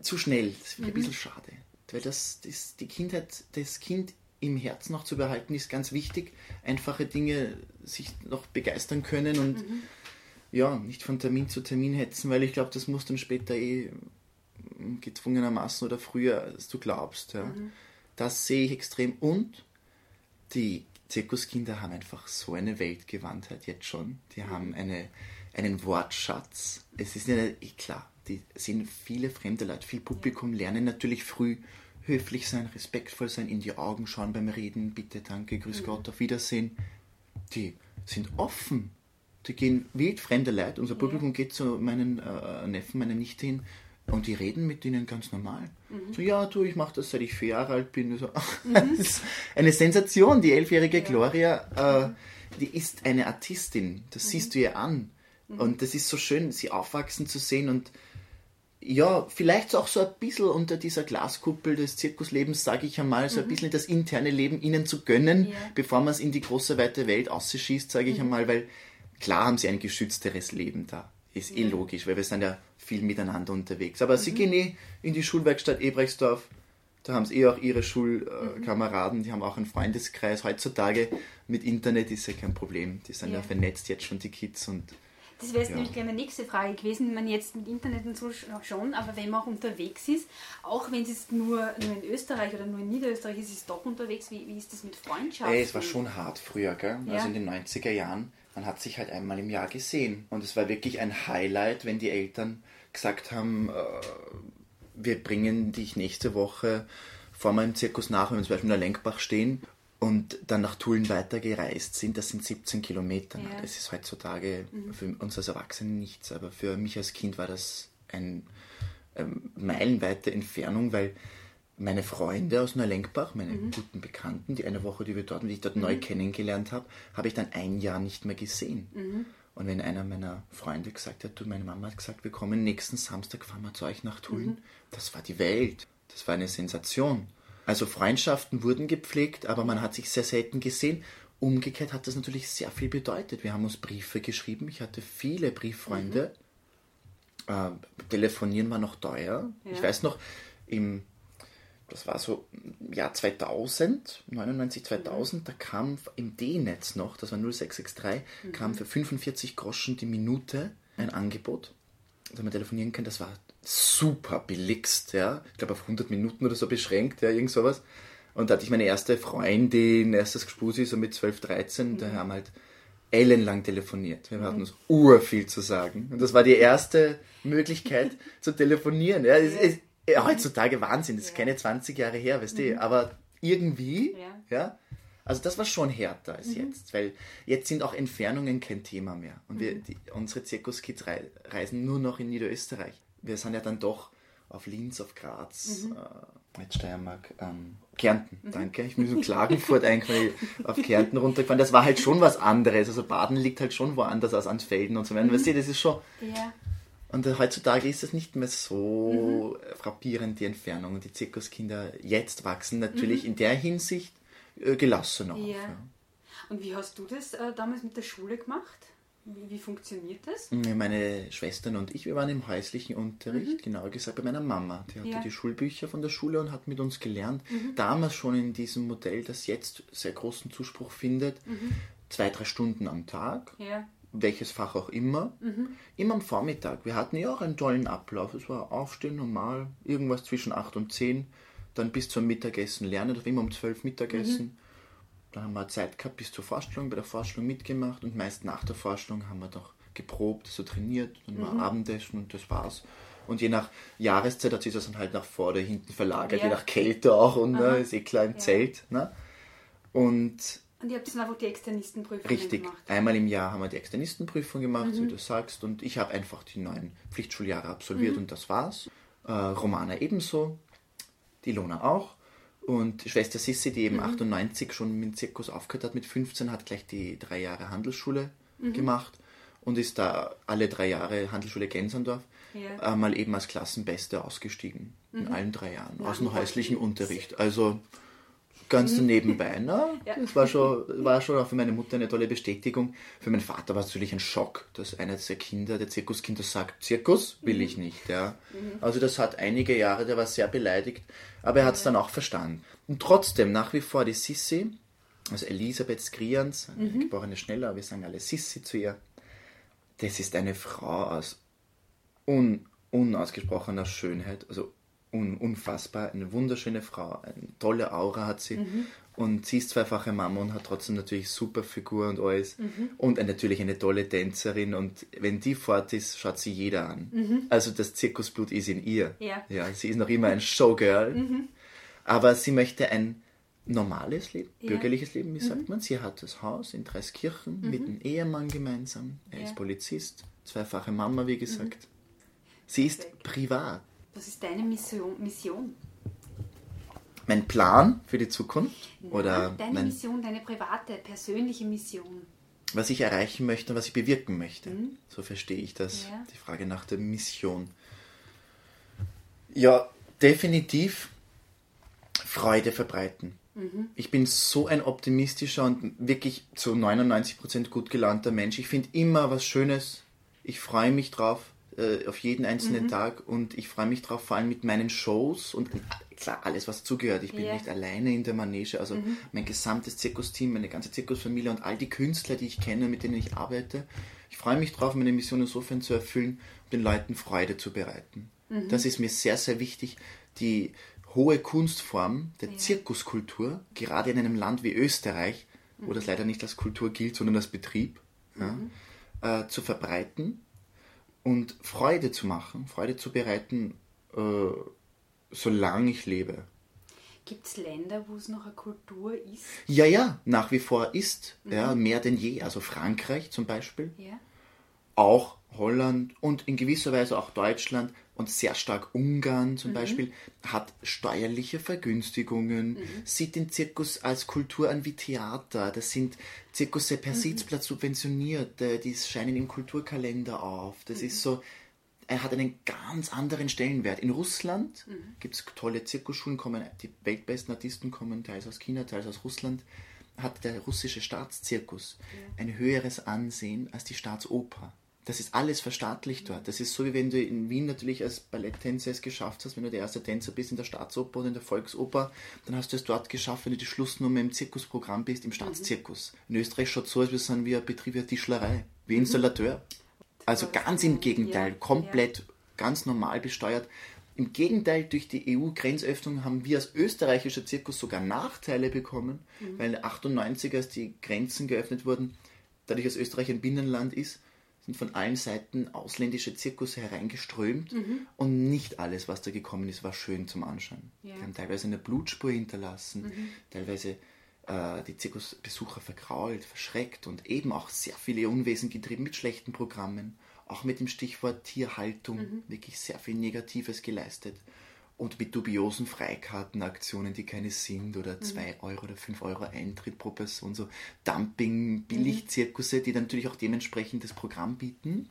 Speaker 2: Zu schnell. Das finde ich mhm. ein bisschen schade. Weil das, das, die Kindheit, das Kind im Herzen noch zu behalten, ist ganz wichtig. Einfache Dinge sich noch begeistern können und mhm. ja, nicht von Termin zu Termin hetzen, weil ich glaube, das muss dann später eh gezwungenermaßen oder früher, als du glaubst. Ja. Mhm. Das sehe ich extrem. Und die Zirkuskinder haben einfach so eine Weltgewandtheit jetzt schon. Die mhm. haben eine einen Wortschatz. Es ist ja eh klar, die sind viele fremde Leute, viel Publikum lernen natürlich früh höflich sein, respektvoll sein, in die Augen schauen beim Reden, bitte, danke, grüß mhm. Gott, auf Wiedersehen. Die sind offen. Die gehen wild fremde Leute. Unser Publikum geht zu meinen äh, Neffen, meiner Nichte hin und die reden mit ihnen ganz normal. Mhm. So, ja, du, ich mache das seit ich vier Jahre alt bin. So, mhm. das ist eine Sensation. Die elfjährige ja. Gloria, äh, die ist eine Artistin. Das mhm. siehst du ihr an. Mhm. Und das ist so schön, sie aufwachsen zu sehen und ja, vielleicht auch so ein bisschen unter dieser Glaskuppel des Zirkuslebens, sage ich einmal, so ein mhm. bisschen das interne Leben ihnen zu gönnen, ja. bevor man es in die große weite Welt ausschießt, sage ich mhm. einmal, weil klar haben sie ein geschützteres Leben da. Ist eh logisch, weil wir sind ja viel miteinander unterwegs. Aber mhm. sie gehen eh in die Schulwerkstatt Ebrechtsdorf, da haben sie eh auch ihre Schulkameraden, mhm. die haben auch einen Freundeskreis. Heutzutage mit Internet ist ja kein Problem. Die sind ja, ja vernetzt jetzt schon, die Kids und
Speaker 3: das wäre jetzt ja. nämlich gleich meine nächste Frage gewesen. Man jetzt mit Internet und so schon, aber wenn man auch unterwegs ist, auch wenn es nur, nur in Österreich oder nur in Niederösterreich ist, ist es doch unterwegs. Wie, wie ist das mit Freundschaften?
Speaker 2: Ey, es war schon hart früher, gell? Ja. Also in den 90er Jahren. Man hat sich halt einmal im Jahr gesehen. Und es war wirklich ein Highlight, wenn die Eltern gesagt haben, äh, wir bringen dich nächste Woche vor meinem Zirkus nach, wenn wir zum Beispiel in der Lenkbach stehen und dann nach Tulln weitergereist sind, das sind 17 Kilometer. Ja. Das ist heutzutage mhm. für uns als Erwachsene nichts, aber für mich als Kind war das eine ähm, meilenweite Entfernung, weil meine Freunde aus Neulenkbach, meine mhm. guten Bekannten, die eine Woche, die wir dort, die ich dort mhm. neu kennengelernt habe, habe ich dann ein Jahr nicht mehr gesehen. Mhm. Und wenn einer meiner Freunde gesagt hat, du, meine Mama hat gesagt, wir kommen nächsten Samstag, fahren wir zu euch nach Tulln, mhm. das war die Welt. Das war eine Sensation. Also Freundschaften wurden gepflegt, aber man hat sich sehr selten gesehen. Umgekehrt hat das natürlich sehr viel bedeutet. Wir haben uns Briefe geschrieben. Ich hatte viele Brieffreunde. Mhm. Äh, telefonieren war noch teuer. Ja. Ich weiß noch, im das war so Jahr 2000, 99, 2000, da kam im D-Netz noch, das war 0663, mhm. kam für 45 Groschen die Minute ein Angebot, dass man telefonieren kann. Das war super billigst, ja. Ich glaube auf 100 Minuten oder so beschränkt, ja, irgend sowas. Und da hatte ich meine erste Freundin, erstes Gespusi, so mit 12, 13, mhm. da haben halt ellenlang telefoniert. Wir hatten uns urviel zu sagen. Und das war die erste Möglichkeit zu telefonieren. Ja, es, es, ja, heutzutage Wahnsinn, das ist keine 20 Jahre her, weißt du, mhm. aber irgendwie, ja. ja. also das war schon härter als mhm. jetzt, weil jetzt sind auch Entfernungen kein Thema mehr. Und wir, mhm. die, unsere Zirkuskids reisen nur noch in Niederösterreich. Wir sind ja dann doch auf Linz, auf Graz, mhm. äh, nicht Steiermark, ähm, Kärnten, mhm. danke. Ich bin so Klagenfurt eigentlich auf Kärnten runtergefahren. Das war halt schon was anderes. Also Baden liegt halt schon woanders als Ansfelden und so weiter. Mhm. Weißt du, das ist schon. Ja. Und heutzutage ist es nicht mehr so mhm. frappierend, die Entfernung. Und die Zirkuskinder jetzt wachsen natürlich mhm. in der Hinsicht äh, gelassener ja. auf. Ja.
Speaker 3: Und wie hast du das äh, damals mit der Schule gemacht? Wie, wie, funktioniert das?
Speaker 2: Meine Schwestern und ich, wir waren im häuslichen Unterricht, mhm. genauer gesagt bei meiner Mama. Die hatte ja. die Schulbücher von der Schule und hat mit uns gelernt. Mhm. Damals schon in diesem Modell, das jetzt sehr großen Zuspruch findet, mhm. zwei, drei Stunden am Tag. Ja welches Fach auch immer, mhm. immer am Vormittag. Wir hatten ja auch einen tollen Ablauf. Es war Aufstehen normal, irgendwas zwischen 8 und 10, dann bis zum Mittagessen lernen, immer um 12 Mittagessen. Mhm. Dann haben wir Zeit gehabt bis zur Vorstellung, bei der Vorstellung mitgemacht und meist nach der Vorstellung haben wir doch geprobt, so trainiert, dann war mhm. Abendessen und das war's. Und je nach Jahreszeit hat sich das dann halt nach vor oder hinten verlagert, ja. je nach Kälte auch und ne, ist eh klar im ja. Zelt. Ne? Und
Speaker 3: und ihr habt dann einfach die Externistenprüfung
Speaker 2: Richtig. gemacht? Richtig. Einmal im Jahr haben wir die Externistenprüfung gemacht, mhm. wie du sagst. Und ich habe einfach die neuen Pflichtschuljahre absolviert mhm. und das war's. Äh, Romana ebenso, die Lona auch. Und Schwester Sissi, die eben mhm. 98 schon mit dem Zirkus aufgehört hat, mit 15, hat gleich die drei Jahre Handelsschule mhm. gemacht und ist da alle drei Jahre Handelsschule Gensandorf ja. äh, mal eben als Klassenbeste ausgestiegen. In mhm. allen drei Jahren. Ja, aus dem häuslichen Unterricht. Also ganz mhm. nebenbei. Ne? Ja. Das war schon, war schon auch für meine Mutter eine tolle Bestätigung. Für meinen Vater war es natürlich ein Schock, dass einer der Kinder, der Zirkuskinder sagt, Zirkus will ich mhm. nicht. Ja. Mhm. Also das hat einige Jahre, der war sehr beleidigt, aber er hat es dann auch verstanden. Und trotzdem nach wie vor die Sissi, also Elisabeth Skrians, mhm. geborene Schneller, wir sagen alle Sissi zu ihr, das ist eine Frau aus un, unausgesprochener Schönheit, also un, unfassbar, eine wunderschöne Frau, eine tolle Aura hat sie. Mhm. Und sie ist zweifache Mama und hat trotzdem natürlich super Figur und alles. Mhm. Und natürlich eine tolle Tänzerin. Und wenn die fort ist, schaut sie jeder an. Mhm. Also das Zirkusblut ist in ihr. Ja. ja sie ist noch immer ein Showgirl. Mhm. Aber sie möchte ein normales Leben, ja. bürgerliches Leben, wie sagt mhm. man. Sie hat das Haus in Dreiskirchen mhm. mit einem Ehemann gemeinsam. Er ja. ist Polizist, zweifache Mama, wie gesagt. Sie ist privat.
Speaker 3: Was ist deine Mission? Mission?
Speaker 2: Mein Plan für die Zukunft?
Speaker 3: Ja,
Speaker 2: oder
Speaker 3: deine mein, Mission, deine private, persönliche Mission.
Speaker 2: Was ich erreichen möchte und was ich bewirken möchte. Mhm. So verstehe ich das. Ja. Die Frage nach der Mission. Ja, definitiv Freude verbreiten. Mhm. Ich bin so ein optimistischer und wirklich zu 99% gut gelaunter Mensch. Ich finde immer was Schönes. Ich freue mich drauf äh, auf jeden einzelnen mhm. Tag und ich freue mich drauf, vor allem mit meinen Shows und klar, alles was zugehört. Ich bin yeah. nicht alleine in der Manege, also mhm. mein gesamtes Zirkusteam, meine ganze Zirkusfamilie und all die Künstler, die ich kenne, mit denen ich arbeite. Ich freue mich drauf, meine Mission insofern zu erfüllen, den Leuten Freude zu bereiten. Mhm. Das ist mir sehr, sehr wichtig. Die hohe Kunstform der ja. Zirkuskultur, gerade in einem Land wie Österreich, wo mhm. das leider nicht als Kultur gilt, sondern als Betrieb, ja, mhm. äh, zu verbreiten und Freude zu machen, Freude zu bereiten, äh, solange ich lebe.
Speaker 3: Gibt es Länder, wo es noch eine Kultur ist?
Speaker 2: Ja, ja, nach wie vor ist. Mhm. Ja, mehr denn je. Also Frankreich zum Beispiel. Ja. Auch Holland und in gewisser Weise auch Deutschland und sehr stark Ungarn zum mhm. Beispiel hat steuerliche Vergünstigungen, mhm. sieht den Zirkus als Kultur an wie Theater. Das sind Zirkusse per mhm. Sitzplatz subventioniert, die scheinen im Kulturkalender auf. Das mhm. ist so, er hat einen ganz anderen Stellenwert. In Russland mhm. gibt es tolle Zirkusschulen, kommen, die weltbesten Artisten kommen teils aus China, teils aus Russland. Hat der russische Staatszirkus ja. ein höheres Ansehen als die Staatsoper. Das ist alles verstaatlicht dort. Das ist so, wie wenn du in Wien natürlich als Balletttänzer es geschafft hast, wenn du der erste Tänzer bist in der Staatsoper oder in der Volksoper, dann hast du es dort geschafft, wenn du die Schlussnummer im Zirkusprogramm bist, im Staatszirkus. In Österreich schaut es so aus, wir sind wie ein Betrieb wie Tischlerei, wie Installateur. Also ganz im Gegenteil, komplett ganz normal besteuert. Im Gegenteil, durch die EU-Grenzöffnung haben wir als österreichischer Zirkus sogar Nachteile bekommen, mhm. weil 98, als die Grenzen geöffnet wurden, dadurch, dass Österreich ein Binnenland ist, sind von allen Seiten ausländische Zirkusse hereingeströmt mhm. und nicht alles, was da gekommen ist, war schön zum Anschauen. Ja. Die haben teilweise eine Blutspur hinterlassen, mhm. teilweise äh, die Zirkusbesucher verkrault, verschreckt und eben auch sehr viele Unwesen getrieben mit schlechten Programmen auch mit dem Stichwort Tierhaltung mhm. wirklich sehr viel Negatives geleistet. Und mit dubiosen Freikartenaktionen, die keine sind, oder 2 mhm. Euro oder 5 Euro Eintritt pro Person, so Dumping, Billigzirkusse, die dann natürlich auch dementsprechend das Programm bieten.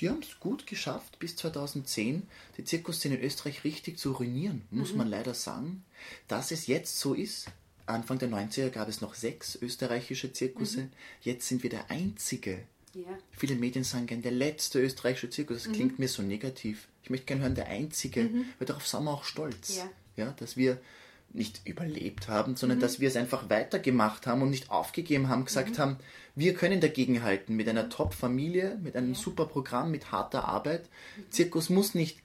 Speaker 2: Die haben es gut geschafft, bis 2010 die Zirkusszene in Österreich richtig zu ruinieren, muss mhm. man leider sagen. Dass es jetzt so ist, Anfang der 90er gab es noch sechs österreichische Zirkusse, mhm. jetzt sind wir der einzige ja. Viele Medien sagen gerne, der letzte österreichische Zirkus. Das mhm. klingt mir so negativ. Ich möchte gerne hören, der einzige, mhm. weil darauf sind wir auch stolz. Ja. ja dass wir nicht überlebt haben, sondern mhm. dass wir es einfach weitergemacht haben und nicht aufgegeben haben, gesagt mhm. haben, wir können dagegenhalten mit einer Top-Familie, mit einem ja. super Programm, mit harter Arbeit. Mhm. Zirkus muss nicht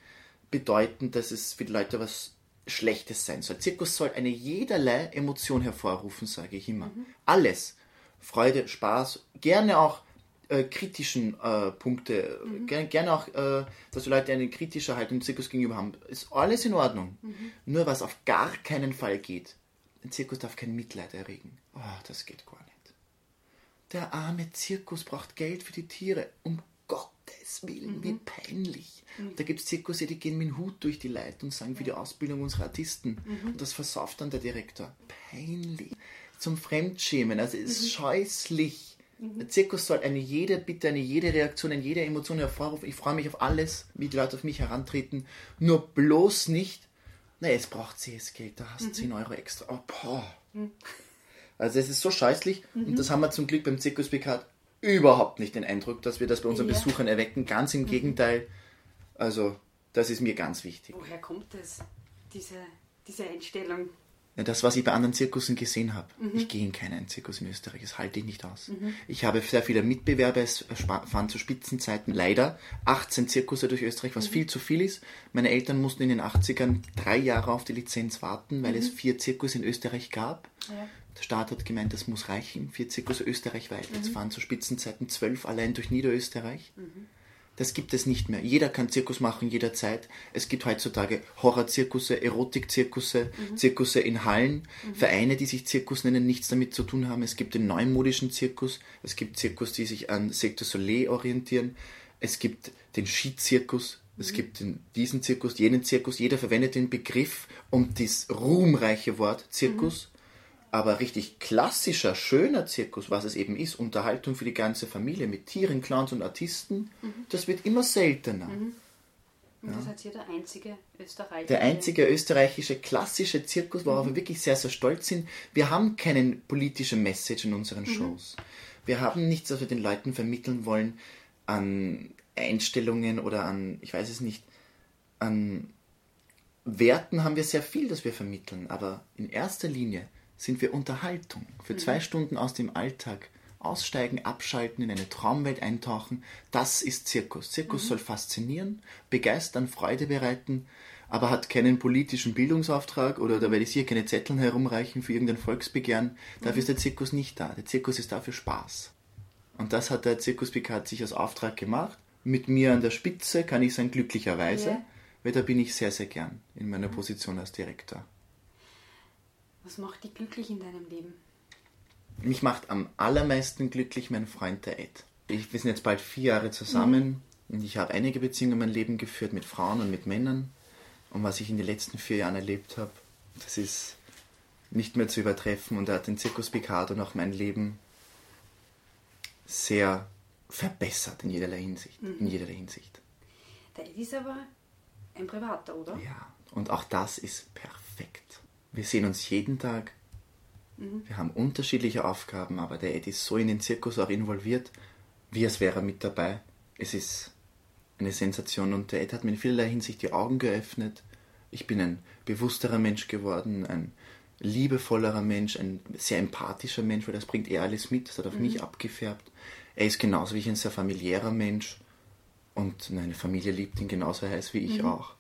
Speaker 2: bedeuten, dass es für die Leute was Schlechtes sein soll. Zirkus soll eine jederlei Emotion hervorrufen, sage ich immer. Mhm. Alles. Freude, Spaß, gerne auch äh, kritischen äh, Punkte, mhm. gerne, gerne auch, äh, dass die Leute eine kritische Haltung dem Zirkus gegenüber haben, ist alles in Ordnung. Mhm. Nur was auf gar keinen Fall geht, ein Zirkus darf kein Mitleid erregen. Oh, das geht gar nicht. Der arme Zirkus braucht Geld für die Tiere. Um Gottes Willen, mhm. wie peinlich. Mhm. Da gibt es Zirkusse, die gehen mit dem Hut durch die Leute und sagen für die Ausbildung unserer Artisten. Mhm. Und das versauft dann der Direktor. Peinlich. Zum Fremdschämen. Also es ist mhm. scheußlich. Der Zirkus soll eine jede Bitte, eine jede Reaktion, eine jede Emotion hervorrufen. Ich freue mich auf alles, wie die Leute auf mich herantreten. Nur bloß nicht, naja, es braucht CS Geld, da hast du mhm. 10 Euro extra. Oh, boah. Mhm. Also es ist so scheißlich mhm. und das haben wir zum Glück beim Zirkus Bekat überhaupt nicht den Eindruck, dass wir das bei unseren ja. Besuchern erwecken. Ganz im mhm. Gegenteil. Also das ist mir ganz wichtig.
Speaker 3: Woher kommt das, diese, diese Einstellung?
Speaker 2: Das, was ich bei anderen Zirkussen gesehen habe. Mhm. Ich gehe in keinen Zirkus in Österreich, das halte ich nicht aus. Mhm. Ich habe sehr viele Mitbewerber, es fahren zu Spitzenzeiten leider 18 Zirkusse durch Österreich, was mhm. viel zu viel ist. Meine Eltern mussten in den 80ern drei Jahre auf die Lizenz warten, weil es mhm. vier Zirkus in Österreich gab. Ja. Der Staat hat gemeint, das muss reichen, vier Zirkusse österreichweit. Jetzt mhm. fahren zu Spitzenzeiten zwölf allein durch Niederösterreich. Mhm. Das gibt es nicht mehr. Jeder kann Zirkus machen, jederzeit. Es gibt heutzutage Horrorzirkusse, Erotikzirkusse, mhm. Zirkusse in Hallen, mhm. Vereine, die sich Zirkus nennen, nichts damit zu tun haben. Es gibt den neumodischen Zirkus, es gibt Zirkus, die sich an Sector Soleil orientieren, es gibt den Skizirkus, es mhm. gibt den, diesen Zirkus, jenen Zirkus. Jeder verwendet den Begriff und das ruhmreiche Wort Zirkus. Aber richtig klassischer, schöner Zirkus, was es eben ist, Unterhaltung für die ganze Familie mit Tieren, Clowns und Artisten, mhm. das wird immer seltener. Mhm.
Speaker 3: Und ja. das ist hier der einzige österreichische.
Speaker 2: Der einzige österreichische klassische Zirkus, worauf mhm. wir wirklich sehr, sehr stolz sind. Wir haben keinen politischen Message in unseren mhm. Shows. Wir haben nichts, was wir den Leuten vermitteln wollen an Einstellungen oder an, ich weiß es nicht, an Werten haben wir sehr viel, das wir vermitteln. Aber in erster Linie sind wir Unterhaltung. Für mhm. zwei Stunden aus dem Alltag aussteigen, abschalten, in eine Traumwelt eintauchen. Das ist Zirkus. Zirkus mhm. soll faszinieren, begeistern, Freude bereiten, aber hat keinen politischen Bildungsauftrag oder da werde ich hier keine Zetteln herumreichen für irgendein Volksbegehren. Dafür mhm. ist der Zirkus nicht da. Der Zirkus ist dafür Spaß. Und das hat der Zirkus Picard sich als Auftrag gemacht. Mit mir an der Spitze kann ich sein glücklicherweise, ja. weil da bin ich sehr, sehr gern in meiner mhm. Position als Direktor.
Speaker 3: Was macht dich glücklich in deinem Leben?
Speaker 2: Mich macht am allermeisten glücklich mein Freund der Ed. Ich, wir sind jetzt bald vier Jahre zusammen mhm. und ich habe einige Beziehungen in meinem Leben geführt mit Frauen und mit Männern. Und was ich in den letzten vier Jahren erlebt habe, das ist nicht mehr zu übertreffen. Und er hat den Zirkus Picardo noch mein Leben sehr verbessert in jederlei Hinsicht. Mhm. In jederlei Hinsicht.
Speaker 3: Der Ed ist aber ein Privater, oder?
Speaker 2: Ja, und auch das ist perfekt. Wir sehen uns jeden Tag. Mhm. Wir haben unterschiedliche Aufgaben, aber der Ed ist so in den Zirkus auch involviert, wie als wäre er mit dabei. es ist eine Sensation und der Ed hat mir in vielerlei Hinsicht die Augen geöffnet. Ich bin ein bewussterer Mensch geworden, ein liebevollerer Mensch, ein sehr empathischer Mensch, weil das bringt er alles mit, das hat auf mhm. mich abgefärbt. Er ist genauso wie ich ein sehr familiärer Mensch und meine Familie liebt ihn genauso heiß wie ich mhm. auch.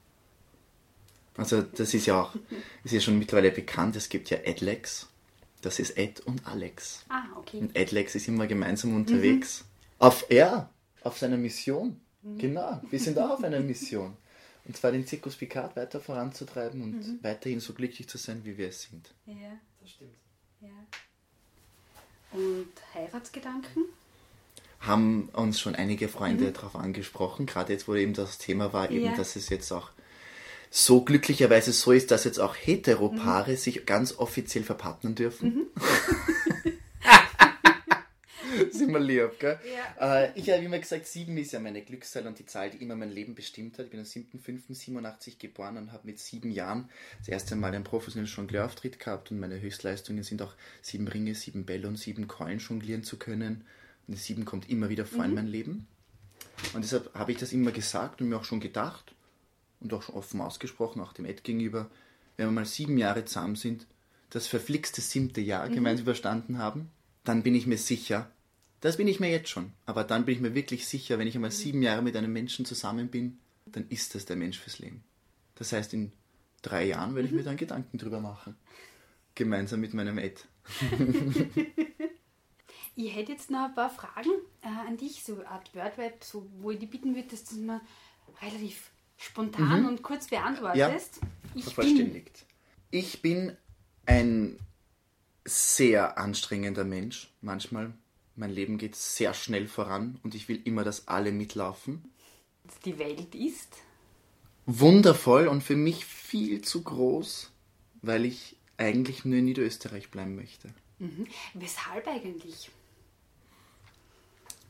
Speaker 2: Also das ist ja auch, ist ja schon mittlerweile bekannt, es gibt ja Edlex, das ist Ed und Alex.
Speaker 3: Ah, okay.
Speaker 2: Und Edlex ist immer gemeinsam unterwegs. Mhm. Auf, ja, auf seiner Mission. Mhm. Genau, wir sind auch auf einer Mission. Und zwar den Zirkus Picard weiter voranzutreiben und mhm. weiterhin so glücklich zu sein, wie wir es sind.
Speaker 3: Ja, das stimmt. Ja. Und Heiratsgedanken?
Speaker 2: Haben uns schon einige Freunde mhm. darauf angesprochen, gerade jetzt, wo eben das Thema war, eben, ja. dass es jetzt auch so glücklicherweise so ist, dass jetzt auch Heteropaare mhm. sich ganz offiziell verpartnern dürfen. Mhm. sind wir lieb, gell? Ja. Äh, ich habe immer gesagt, sieben ist ja meine Glückszahl und die Zahl, die immer mein Leben bestimmt hat. Ich bin am 7.5.87 geboren und habe mit sieben Jahren das erste Mal einen professionellen Jongleur-Auftritt gehabt und meine Höchstleistungen sind auch sieben Ringe, sieben Bälle und sieben Keulen jonglieren zu können. Und die sieben kommt immer wieder vor mhm. in mein Leben. Und deshalb habe ich das immer gesagt und mir auch schon gedacht und auch schon offen ausgesprochen, auch dem Ed gegenüber, wenn wir mal sieben Jahre zusammen sind, das verflixte siebte Jahr mhm. gemeinsam überstanden haben, dann bin ich mir sicher, das bin ich mir jetzt schon. Aber dann bin ich mir wirklich sicher, wenn ich einmal sieben Jahre mit einem Menschen zusammen bin, dann ist das der Mensch fürs Leben. Das heißt, in drei Jahren werde ich mir dann Gedanken drüber machen. Gemeinsam mit meinem Ed.
Speaker 3: ich hätte jetzt noch ein paar Fragen äh, an dich, so eine Art Wordweb, so, wo ich dich bitten würde, dass du mir relativ spontan mhm. und kurz beantwortest.
Speaker 2: Ja, ich vervollständigt. Bin ich bin ein sehr anstrengender Mensch manchmal mein Leben geht sehr schnell voran und ich will immer, dass alle mitlaufen.
Speaker 3: Die Welt ist
Speaker 2: wundervoll und für mich viel zu groß, weil ich eigentlich nur in Niederösterreich bleiben möchte.
Speaker 3: Mhm. Weshalb eigentlich?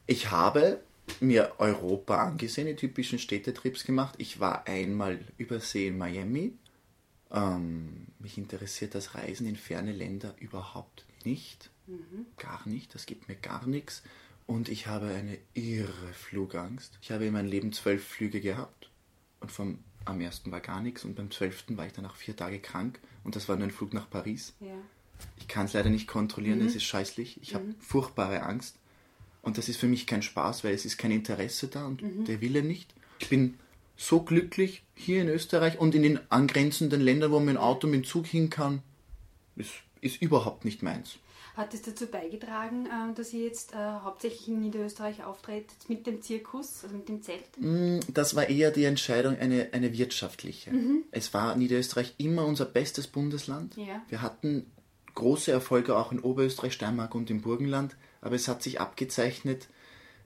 Speaker 2: Ich habe mir Europa angesehen, die typischen Städtetrips gemacht. Ich war einmal übersee in Miami. Ähm, mich interessiert das Reisen in ferne Länder überhaupt nicht. Mhm. Gar nicht, das gibt mir gar nichts. Und ich habe eine irre Flugangst. Ich habe in meinem Leben zwölf Flüge gehabt. Und vom, am ersten war gar nichts. Und beim zwölften war ich danach vier Tage krank. Und das war nur ein Flug nach Paris.
Speaker 3: Ja.
Speaker 2: Ich kann es leider nicht kontrollieren, mhm. es ist scheißlich. Ich mhm. habe furchtbare Angst. Und das ist für mich kein Spaß, weil es ist kein Interesse da und mhm. der Wille nicht. Ich bin so glücklich hier in Österreich und in den angrenzenden Ländern, wo man mit dem Auto, mit dem Zug hin kann. Das ist überhaupt nicht meins.
Speaker 3: Hat es dazu beigetragen, ähm, dass ihr jetzt äh, hauptsächlich in Niederösterreich auftretet mit dem Zirkus, also mit dem Zelt?
Speaker 2: Mm, das war eher die Entscheidung, eine, eine wirtschaftliche. Mhm. Es war Niederösterreich immer unser bestes Bundesland.
Speaker 3: Ja.
Speaker 2: Wir hatten große Erfolge auch in Oberösterreich, Steiermark und im Burgenland, aber es hat sich abgezeichnet,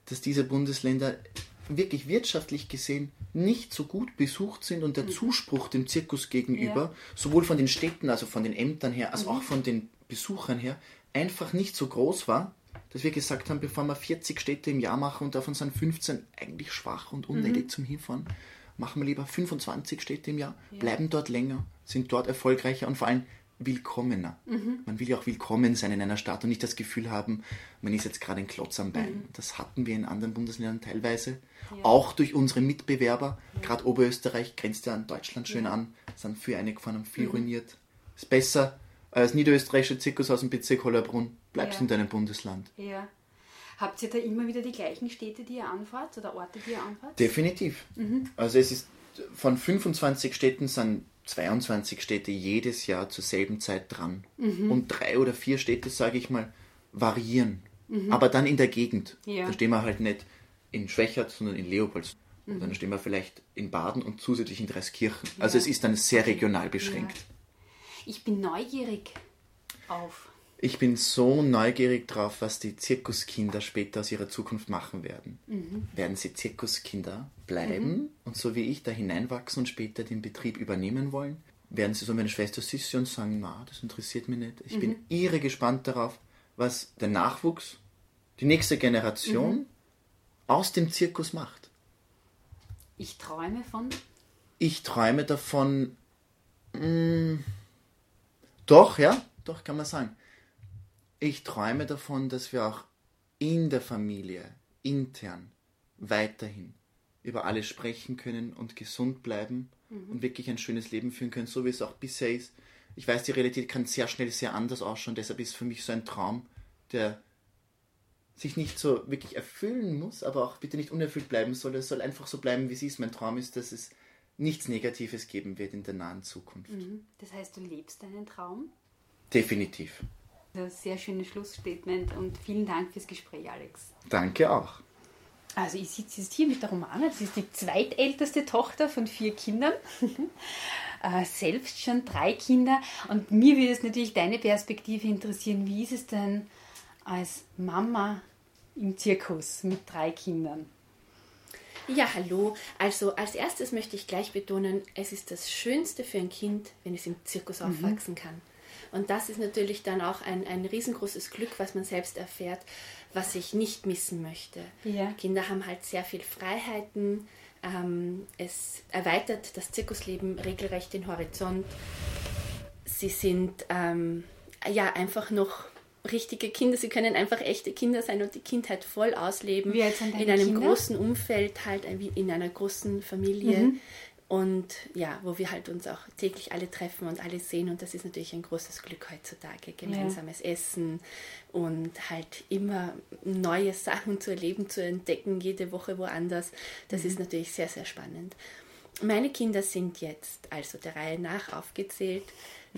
Speaker 2: dass diese Bundesländer wirklich wirtschaftlich gesehen nicht so gut besucht sind und der mhm. Zuspruch dem Zirkus gegenüber, ja. sowohl von den Städten, also von den Ämtern her, als mhm. auch von den Besuchern her, einfach nicht so groß war, dass wir gesagt haben, bevor wir 40 Städte im Jahr machen und davon sind 15 eigentlich schwach und unnötig mhm. zum Hinfahren, machen wir lieber 25 Städte im Jahr, ja. bleiben dort länger, sind dort erfolgreicher und vor allem willkommener. Mhm. Man will ja auch willkommen sein in einer Stadt und nicht das Gefühl haben, man ist jetzt gerade ein Klotz am Bein. Mhm. Das hatten wir in anderen Bundesländern teilweise, ja. auch durch unsere Mitbewerber. Ja. Gerade Oberösterreich grenzt ja an Deutschland schön an, sind für eine gefahren, viel mhm. ruiniert. Ist besser, als niederösterreichischer Zirkus aus dem Bezirk Hollerbrunn bleibst ja. in deinem Bundesland.
Speaker 3: Ja. Habt ihr da immer wieder die gleichen Städte, die ihr anfahrt oder Orte, die ihr anfahrt?
Speaker 2: Definitiv. Mhm. Also es ist von 25 Städten sind 22 Städte jedes Jahr zur selben Zeit dran. Mhm. Und drei oder vier Städte, sage ich mal, variieren. Mhm. Aber dann in der Gegend. Ja. Da stehen wir halt nicht in Schwächert, sondern in Leopolds. Und dann mhm. stehen wir vielleicht in Baden und zusätzlich in Dreiskirchen. Also ja. es ist dann sehr regional beschränkt. Ja.
Speaker 3: Ich bin neugierig auf.
Speaker 2: Ich bin so neugierig drauf, was die Zirkuskinder später aus ihrer Zukunft machen werden. Mhm. Werden sie Zirkuskinder bleiben mhm. und so wie ich da hineinwachsen und später den Betrieb übernehmen wollen? Werden sie so meine Schwester Sissi und sagen, na, das interessiert mich nicht. Ich mhm. bin irre gespannt darauf, was der Nachwuchs, die nächste Generation mhm. aus dem Zirkus macht.
Speaker 3: Ich träume von?
Speaker 2: Ich träume davon, mh, mm, doch, ja, doch kann man sagen. Ich träume davon, dass wir auch in der Familie intern weiterhin über alles sprechen können und gesund bleiben mhm. und wirklich ein schönes Leben führen können, so wie es auch bisher ist. Ich weiß, die Realität kann sehr schnell sehr anders ausschauen, deshalb ist für mich so ein Traum, der sich nicht so wirklich erfüllen muss, aber auch bitte nicht unerfüllt bleiben soll. Es soll einfach so bleiben, wie es ist. Mein Traum ist, dass es nichts Negatives geben wird in der nahen Zukunft. Mhm.
Speaker 3: Das heißt, du lebst deinen Traum?
Speaker 2: Definitiv.
Speaker 3: Ein sehr schönes Schlussstatement und vielen Dank fürs Gespräch, Alex.
Speaker 2: Danke auch.
Speaker 3: Also ich sitze jetzt hier mit der Romana, das ist die zweitälteste Tochter von vier Kindern, äh, selbst schon drei Kinder. Und mir würde es natürlich deine Perspektive interessieren, wie ist es denn als Mama im Zirkus mit drei Kindern?
Speaker 4: Ja, hallo. Also als erstes möchte ich gleich betonen, es ist das Schönste für ein Kind, wenn es im Zirkus mhm. aufwachsen kann. Und das ist natürlich dann auch ein, ein riesengroßes Glück, was man selbst erfährt, was ich nicht missen möchte. Ja. Kinder haben halt sehr viel Freiheiten. Ähm, es erweitert das Zirkusleben regelrecht den Horizont. Sie sind ähm, ja einfach noch richtige Kinder, sie können einfach echte Kinder sein und die Kindheit voll ausleben. In einem Kinder? großen Umfeld, halt in einer großen Familie. Mhm. Und ja, wo wir halt uns auch täglich alle treffen und alle sehen. Und das ist natürlich ein großes Glück heutzutage. Gemeinsames ja. Essen und halt immer neue Sachen zu erleben, zu entdecken, jede Woche woanders. Das mhm. ist natürlich sehr, sehr spannend. Meine Kinder sind jetzt, also der Reihe nach aufgezählt,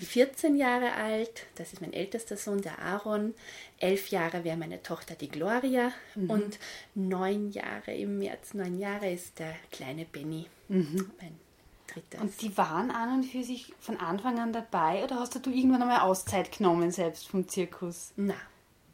Speaker 4: 14 Jahre alt, das ist mein ältester Sohn, der Aaron. Elf Jahre wäre meine Tochter, die Gloria. Mhm. Und neun Jahre im März, neun Jahre ist der kleine Benny, mhm. mein dritter.
Speaker 3: Und die waren an und für sich von Anfang an dabei oder hast du irgendwann einmal Auszeit genommen selbst vom Zirkus?
Speaker 4: Na,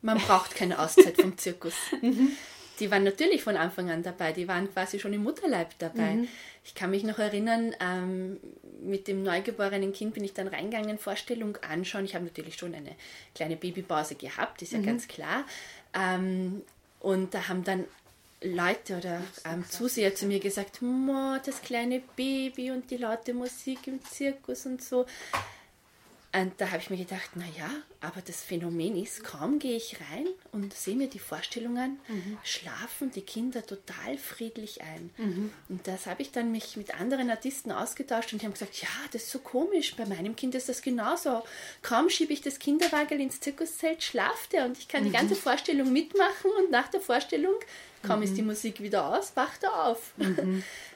Speaker 4: man braucht keine Auszeit vom Zirkus. Mhm die waren natürlich von Anfang an dabei, die waren quasi schon im Mutterleib dabei. Mhm. Ich kann mich noch erinnern, ähm, mit dem neugeborenen Kind bin ich dann reingegangen, Vorstellung anschauen. Ich habe natürlich schon eine kleine Babypause gehabt, ist ja mhm. ganz klar. Ähm, und da haben dann Leute oder ähm, Zuseher zu mir gesagt, das kleine Baby und die laute Musik im Zirkus und so. Und da habe ich mir gedacht, naja, aber das Phänomen ist, kaum gehe ich rein und sehe mir die Vorstellungen, mhm. schlafen die Kinder total friedlich ein. Mhm. Und das habe ich dann mich mit anderen Artisten ausgetauscht und die haben gesagt, ja, das ist so komisch, bei meinem Kind ist das genauso. Kaum schiebe ich das Kinderwagel ins Zirkuszelt, schlaft er und ich kann mhm. die ganze Vorstellung mitmachen und nach der Vorstellung, kaum ist die mhm. Musik wieder aus, wacht er auf.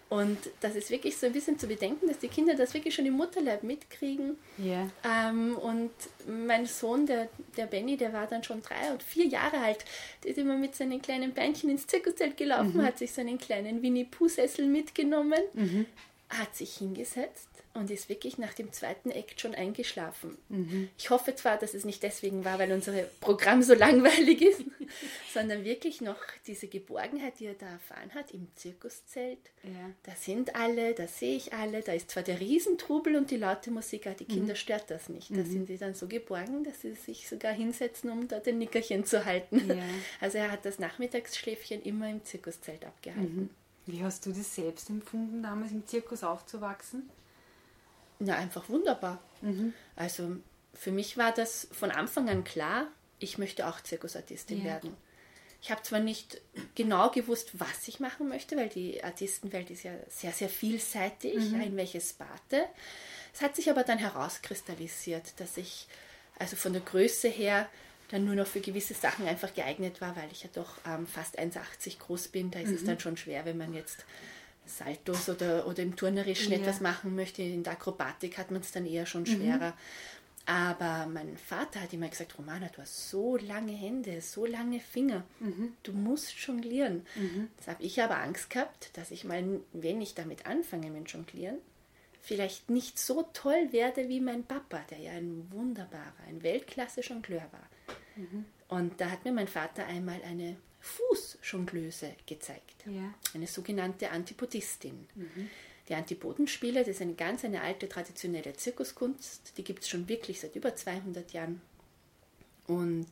Speaker 4: Und das ist wirklich so ein bisschen zu bedenken, dass die Kinder das wirklich schon im Mutterleib mitkriegen.
Speaker 3: Yeah.
Speaker 4: Ähm, und mein Sohn, der, der Benny, der war dann schon drei und vier Jahre alt. Der ist immer mit seinen kleinen Beinchen ins Zirkuszelt gelaufen, mhm. hat sich seinen kleinen Winnie-Pooh-Sessel mitgenommen, mhm. hat sich hingesetzt und ist wirklich nach dem zweiten Act schon eingeschlafen. Mhm. Ich hoffe zwar, dass es nicht deswegen war, weil unser Programm so langweilig ist, sondern wirklich noch diese Geborgenheit, die er da erfahren hat im Zirkuszelt. Ja. Da sind alle, da sehe ich alle, da ist zwar der Riesentrubel und die laute Musik, aber die Kinder mhm. stört das nicht. Da mhm. sind sie dann so geborgen, dass sie sich sogar hinsetzen, um da den Nickerchen zu halten. Ja. Also er hat das Nachmittagsschläfchen immer im Zirkuszelt abgehalten. Mhm.
Speaker 3: Wie hast du das selbst empfunden, damals im Zirkus aufzuwachsen?
Speaker 4: Ja, einfach wunderbar. Mhm. Also für mich war das von Anfang an klar, ich möchte auch Zirkusartistin ja. werden. Ich habe zwar nicht genau gewusst, was ich machen möchte, weil die Artistenwelt ist ja sehr, sehr vielseitig, mhm. in welches Sparte. Es hat sich aber dann herauskristallisiert, dass ich also von der Größe her dann nur noch für gewisse Sachen einfach geeignet war, weil ich ja doch ähm, fast 1,80 groß bin. Da ist mhm. es dann schon schwer, wenn man jetzt Saltos oder, oder im Turnerischen ja. etwas machen möchte. In der Akrobatik hat man es dann eher schon mhm. schwerer. Mhm. Aber mein Vater hat immer gesagt, Romana, du hast so lange Hände, so lange Finger. Mhm. Du musst jonglieren. Mhm. Das habe ich aber Angst gehabt, dass ich mal, wenn ich damit anfange mit Jonglieren, vielleicht nicht so toll werde wie mein Papa, der ja ein wunderbarer, ein Weltklasse-Jongleur war. Mhm. Und da hat mir mein Vater einmal eine Fußjonglöse gezeigt. Ja. Eine sogenannte Antipodistin. Mhm. Die Antipodenspiele, das ist eine ganz eine alte traditionelle Zirkuskunst, die gibt es schon wirklich seit über 200 Jahren. Und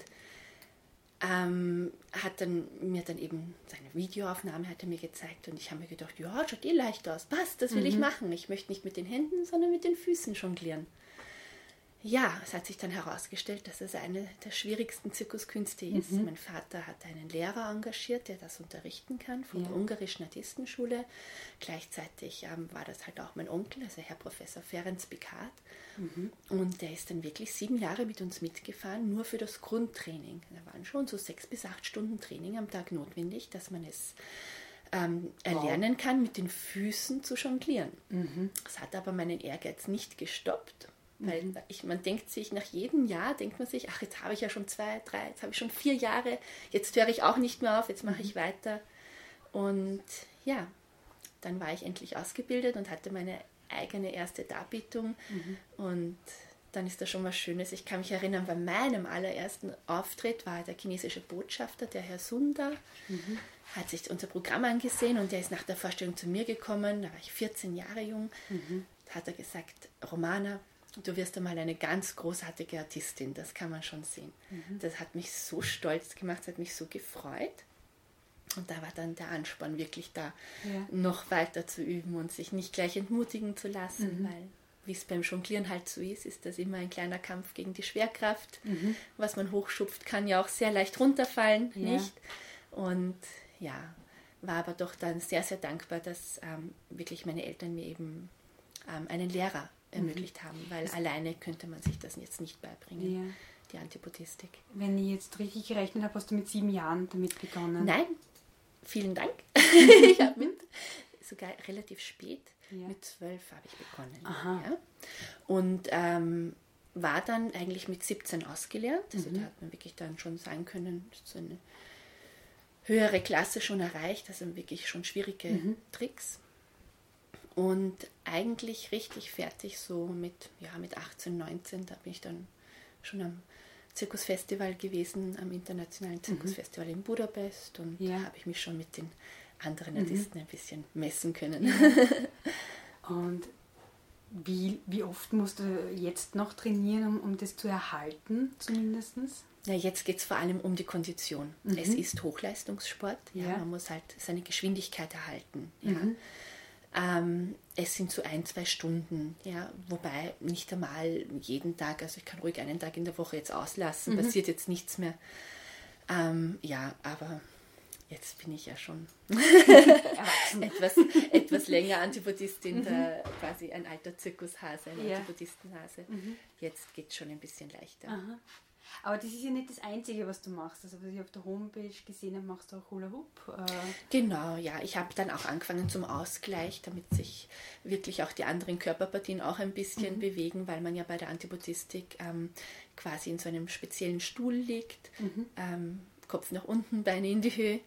Speaker 4: ähm, hat dann mir dann eben seine Videoaufnahme hat er mir gezeigt und ich habe mir gedacht, ja, schaut eh leicht aus, passt, das will mhm. ich machen. Ich möchte nicht mit den Händen, sondern mit den Füßen jonglieren. Ja, es hat sich dann herausgestellt, dass es eine der schwierigsten Zirkuskünste ist. Mhm. Mein Vater hat einen Lehrer engagiert, der das unterrichten kann, von ja. der ungarischen Artistenschule. Gleichzeitig ähm, war das halt auch mein Onkel, also Herr Professor Ferenc Picard. Mhm. Und der ist dann wirklich sieben Jahre mit uns mitgefahren, nur für das Grundtraining. Da waren schon so sechs bis acht Stunden Training am Tag notwendig, dass man es ähm, erlernen wow. kann, mit den Füßen zu jonglieren. Mhm. Das hat aber meinen Ehrgeiz nicht gestoppt. Weil ich, man denkt sich, nach jedem Jahr denkt man sich, ach, jetzt habe ich ja schon zwei, drei, jetzt habe ich schon vier Jahre, jetzt höre ich auch nicht mehr auf, jetzt mache ich mhm. weiter. Und ja, dann war ich endlich ausgebildet und hatte meine eigene erste Darbietung. Mhm. Und dann ist da schon was Schönes. Ich kann mich erinnern, bei meinem allerersten Auftritt war der chinesische Botschafter, der Herr Sunda, mhm. hat sich unser Programm angesehen und der ist nach der Vorstellung zu mir gekommen, da war ich 14 Jahre jung, mhm. da hat er gesagt, Romana, du wirst einmal eine ganz großartige Artistin, das kann man schon sehen. Mhm. Das hat mich so stolz gemacht, das hat mich so gefreut. Und da war dann der Ansporn wirklich da, ja. noch weiter zu üben und sich nicht gleich entmutigen zu lassen, mhm. weil wie es beim Jonglieren halt so ist, ist das immer ein kleiner Kampf gegen die Schwerkraft. Mhm. Was man hochschupft, kann ja auch sehr leicht runterfallen, ja. nicht? Und ja, war aber doch dann sehr, sehr dankbar, dass ähm, wirklich meine Eltern mir eben ähm, einen Lehrer ermöglicht haben, weil alleine könnte man sich das jetzt nicht beibringen, ja. die Antipodistik.
Speaker 3: Wenn ich jetzt richtig gerechnet habe, hast du mit sieben Jahren damit begonnen?
Speaker 4: Nein, vielen Dank. ich habe mit sogar relativ spät, ja. mit zwölf habe ich begonnen. Ja. Und ähm, war dann eigentlich mit 17 ausgelernt. Also mhm. da hat man wirklich dann schon sagen können, so eine höhere Klasse schon erreicht, also wirklich schon schwierige mhm. Tricks. Und eigentlich richtig fertig so mit, ja, mit 18, 19, da bin ich dann schon am Zirkusfestival gewesen, am internationalen mhm. Zirkusfestival mhm. in Budapest und ja. da habe ich mich schon mit den anderen mhm. Artisten mhm. ein bisschen messen können.
Speaker 3: und wie, wie oft musst du jetzt noch trainieren, um, um das zu erhalten, zumindest?
Speaker 4: Ja, jetzt geht es vor allem um die Kondition. Mhm. Es ist Hochleistungssport, ja, ja, man muss halt seine Geschwindigkeit erhalten. Ja. Ähm, es sind so ein, zwei Stunden, ja, wobei nicht einmal jeden Tag, also ich kann ruhig einen Tag in der Woche jetzt auslassen, mhm. passiert jetzt nichts mehr. Ähm, ja, aber jetzt bin ich ja schon etwas, etwas länger Antipodistin, mhm. quasi ein alter Zirkushase, ein ja. Antipodistenhase. Mhm. Jetzt geht es schon ein bisschen leichter. Aha.
Speaker 3: Aber das ist ja nicht das Einzige, was du machst. Also was ich auf der Homepage gesehen habe, machst du auch Hula Hoop. Äh.
Speaker 4: Genau, ja. Ich habe dann auch angefangen zum Ausgleich, damit sich wirklich auch die anderen Körperpartien auch ein bisschen mhm. bewegen, weil man ja bei der Antibiotistik ähm, quasi in so einem speziellen Stuhl liegt, mhm. ähm, Kopf nach unten, Beine in die Höhe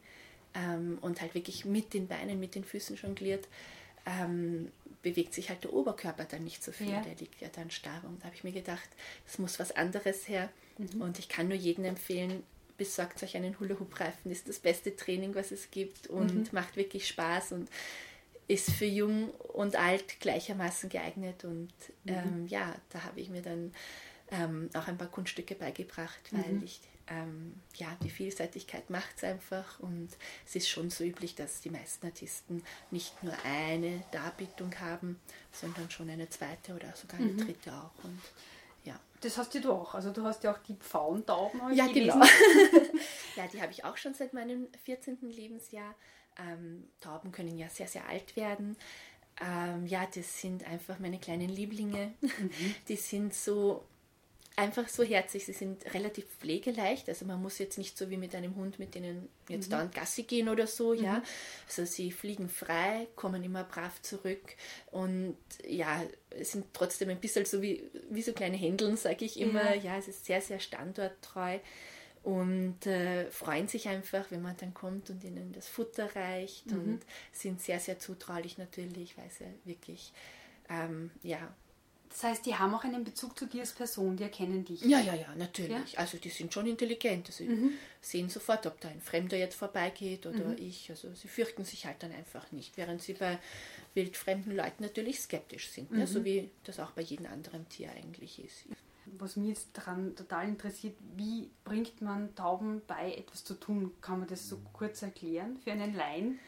Speaker 4: ähm, und halt wirklich mit den Beinen, mit den Füßen jongliert. Ähm, bewegt sich halt der Oberkörper dann nicht so viel, ja. der liegt ja dann starr. Und da habe ich mir gedacht, es muss was anderes her. Mhm. Und ich kann nur jedem empfehlen, besorgt euch einen Hula-Hoop-Reifen, ist das beste Training, was es gibt und mhm. macht wirklich Spaß und ist für jung und alt gleichermaßen geeignet. Und mhm. ähm, ja, da habe ich mir dann ähm, auch ein paar Kunststücke beigebracht, weil mhm. ich ähm, ja, die Vielseitigkeit macht es einfach und es ist schon so üblich, dass die meisten Artisten nicht nur eine Darbietung haben, sondern schon eine zweite oder sogar eine mhm. dritte auch. Und.
Speaker 3: Das hast ja du auch. Also du hast ja auch die Pfauentauben.
Speaker 4: Ja, genau. ja, die habe ich auch schon seit meinem 14. Lebensjahr. Ähm, Tauben können ja sehr, sehr alt werden. Ähm, ja, das sind einfach meine kleinen Lieblinge. Mhm. Die sind so einfach so herzig. Sie sind relativ pflegeleicht. Also man muss jetzt nicht so wie mit einem Hund, mit denen jetzt mhm. dauernd Gassi gehen oder so, mhm. ja. Also sie fliegen frei, kommen immer brav zurück und ja, sind trotzdem ein bisschen so wie, wie so kleine Händeln, sage ich immer. Ja. ja, es ist sehr, sehr standorttreu und äh, freuen sich einfach, wenn man dann kommt und ihnen das Futter reicht mhm. und sind sehr, sehr zutraulich natürlich, weil sie wirklich ähm, ja,
Speaker 3: das heißt, die haben auch einen Bezug zu dir als Person, die erkennen dich.
Speaker 4: Ja, ja, ja, natürlich. Ja? Also die sind schon intelligent. Also mhm. sehen sofort, ob da ein Fremder jetzt vorbeigeht oder mhm. ich. Also sie fürchten sich halt dann einfach nicht, während sie bei wildfremden Leuten natürlich skeptisch sind, mhm. ne? so wie das auch bei jedem anderen Tier eigentlich ist.
Speaker 3: Was mich jetzt daran total interessiert, wie bringt man Tauben bei, etwas zu tun? Kann man das so kurz erklären für einen Laien?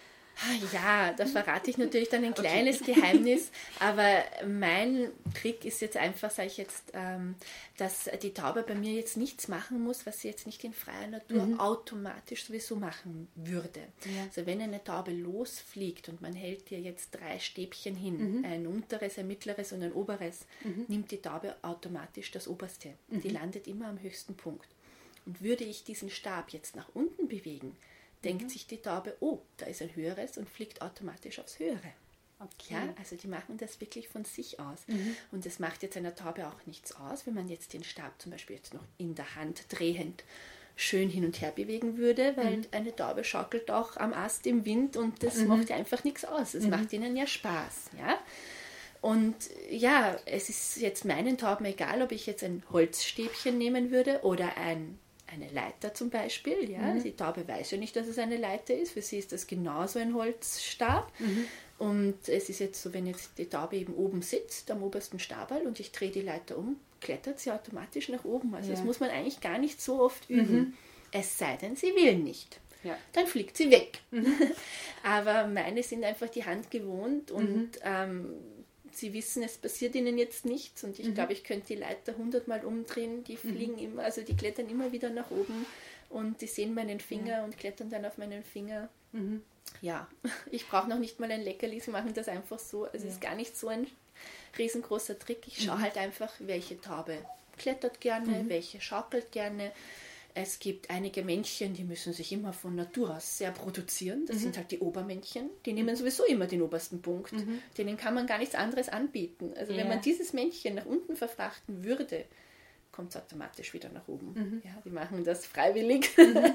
Speaker 4: Ja, da verrate ich natürlich dann ein kleines okay. Geheimnis, aber mein Trick ist jetzt einfach, sage ich jetzt, ähm, dass die Taube bei mir jetzt nichts machen muss, was sie jetzt nicht in freier Natur mhm. automatisch sowieso machen würde. Ja. Also wenn eine Taube losfliegt und man hält ihr jetzt drei Stäbchen hin, mhm. ein unteres, ein mittleres und ein oberes, mhm. nimmt die Taube automatisch das oberste. Die mhm. landet immer am höchsten Punkt. Und würde ich diesen Stab jetzt nach unten bewegen, denkt mhm. sich die Taube, oh, da ist ein höheres und fliegt automatisch aufs höhere. Okay. Ja, also die machen das wirklich von sich aus. Mhm. Und es macht jetzt einer Taube auch nichts aus, wenn man jetzt den Stab zum Beispiel jetzt noch in der Hand drehend schön hin und her bewegen würde, weil mhm. eine Taube schaukelt auch am Ast im Wind und das mhm. macht ja einfach nichts aus. Es mhm. macht ihnen ja Spaß. Ja? Und ja, es ist jetzt meinen Tauben egal, ob ich jetzt ein Holzstäbchen nehmen würde oder ein eine Leiter zum Beispiel. Ja? Mhm. Die Taube weiß ja nicht, dass es eine Leiter ist. Für sie ist das genauso ein Holzstab. Mhm. Und es ist jetzt so, wenn jetzt die Taube eben oben sitzt, am obersten Stabal, und ich drehe die Leiter um, klettert sie automatisch nach oben. Also ja. das muss man eigentlich gar nicht so oft üben. Mhm. Es sei denn, sie will nicht. Ja. Dann fliegt sie weg. Mhm. Aber meine sind einfach die Hand gewohnt und mhm. ähm, sie wissen, es passiert ihnen jetzt nichts und ich mhm. glaube, ich könnte die Leiter hundertmal umdrehen, die mhm. fliegen mhm. immer, also die klettern immer wieder nach oben und die sehen meinen Finger ja. und klettern dann auf meinen Finger. Mhm. Ja, ich brauche noch nicht mal ein Leckerli, sie machen das einfach so. Also es ja. ist gar nicht so ein riesengroßer Trick. Ich schaue mhm. halt einfach, welche Taube klettert gerne, mhm. welche schaukelt gerne es gibt einige Männchen, die müssen sich immer von Natur aus sehr produzieren. Das mhm. sind halt die Obermännchen. Die nehmen sowieso immer den obersten Punkt. Mhm. Denen kann man gar nichts anderes anbieten. Also ja. wenn man dieses Männchen nach unten verfrachten würde, kommt es automatisch wieder nach oben. Mhm. Ja, die machen das freiwillig.
Speaker 3: Mhm.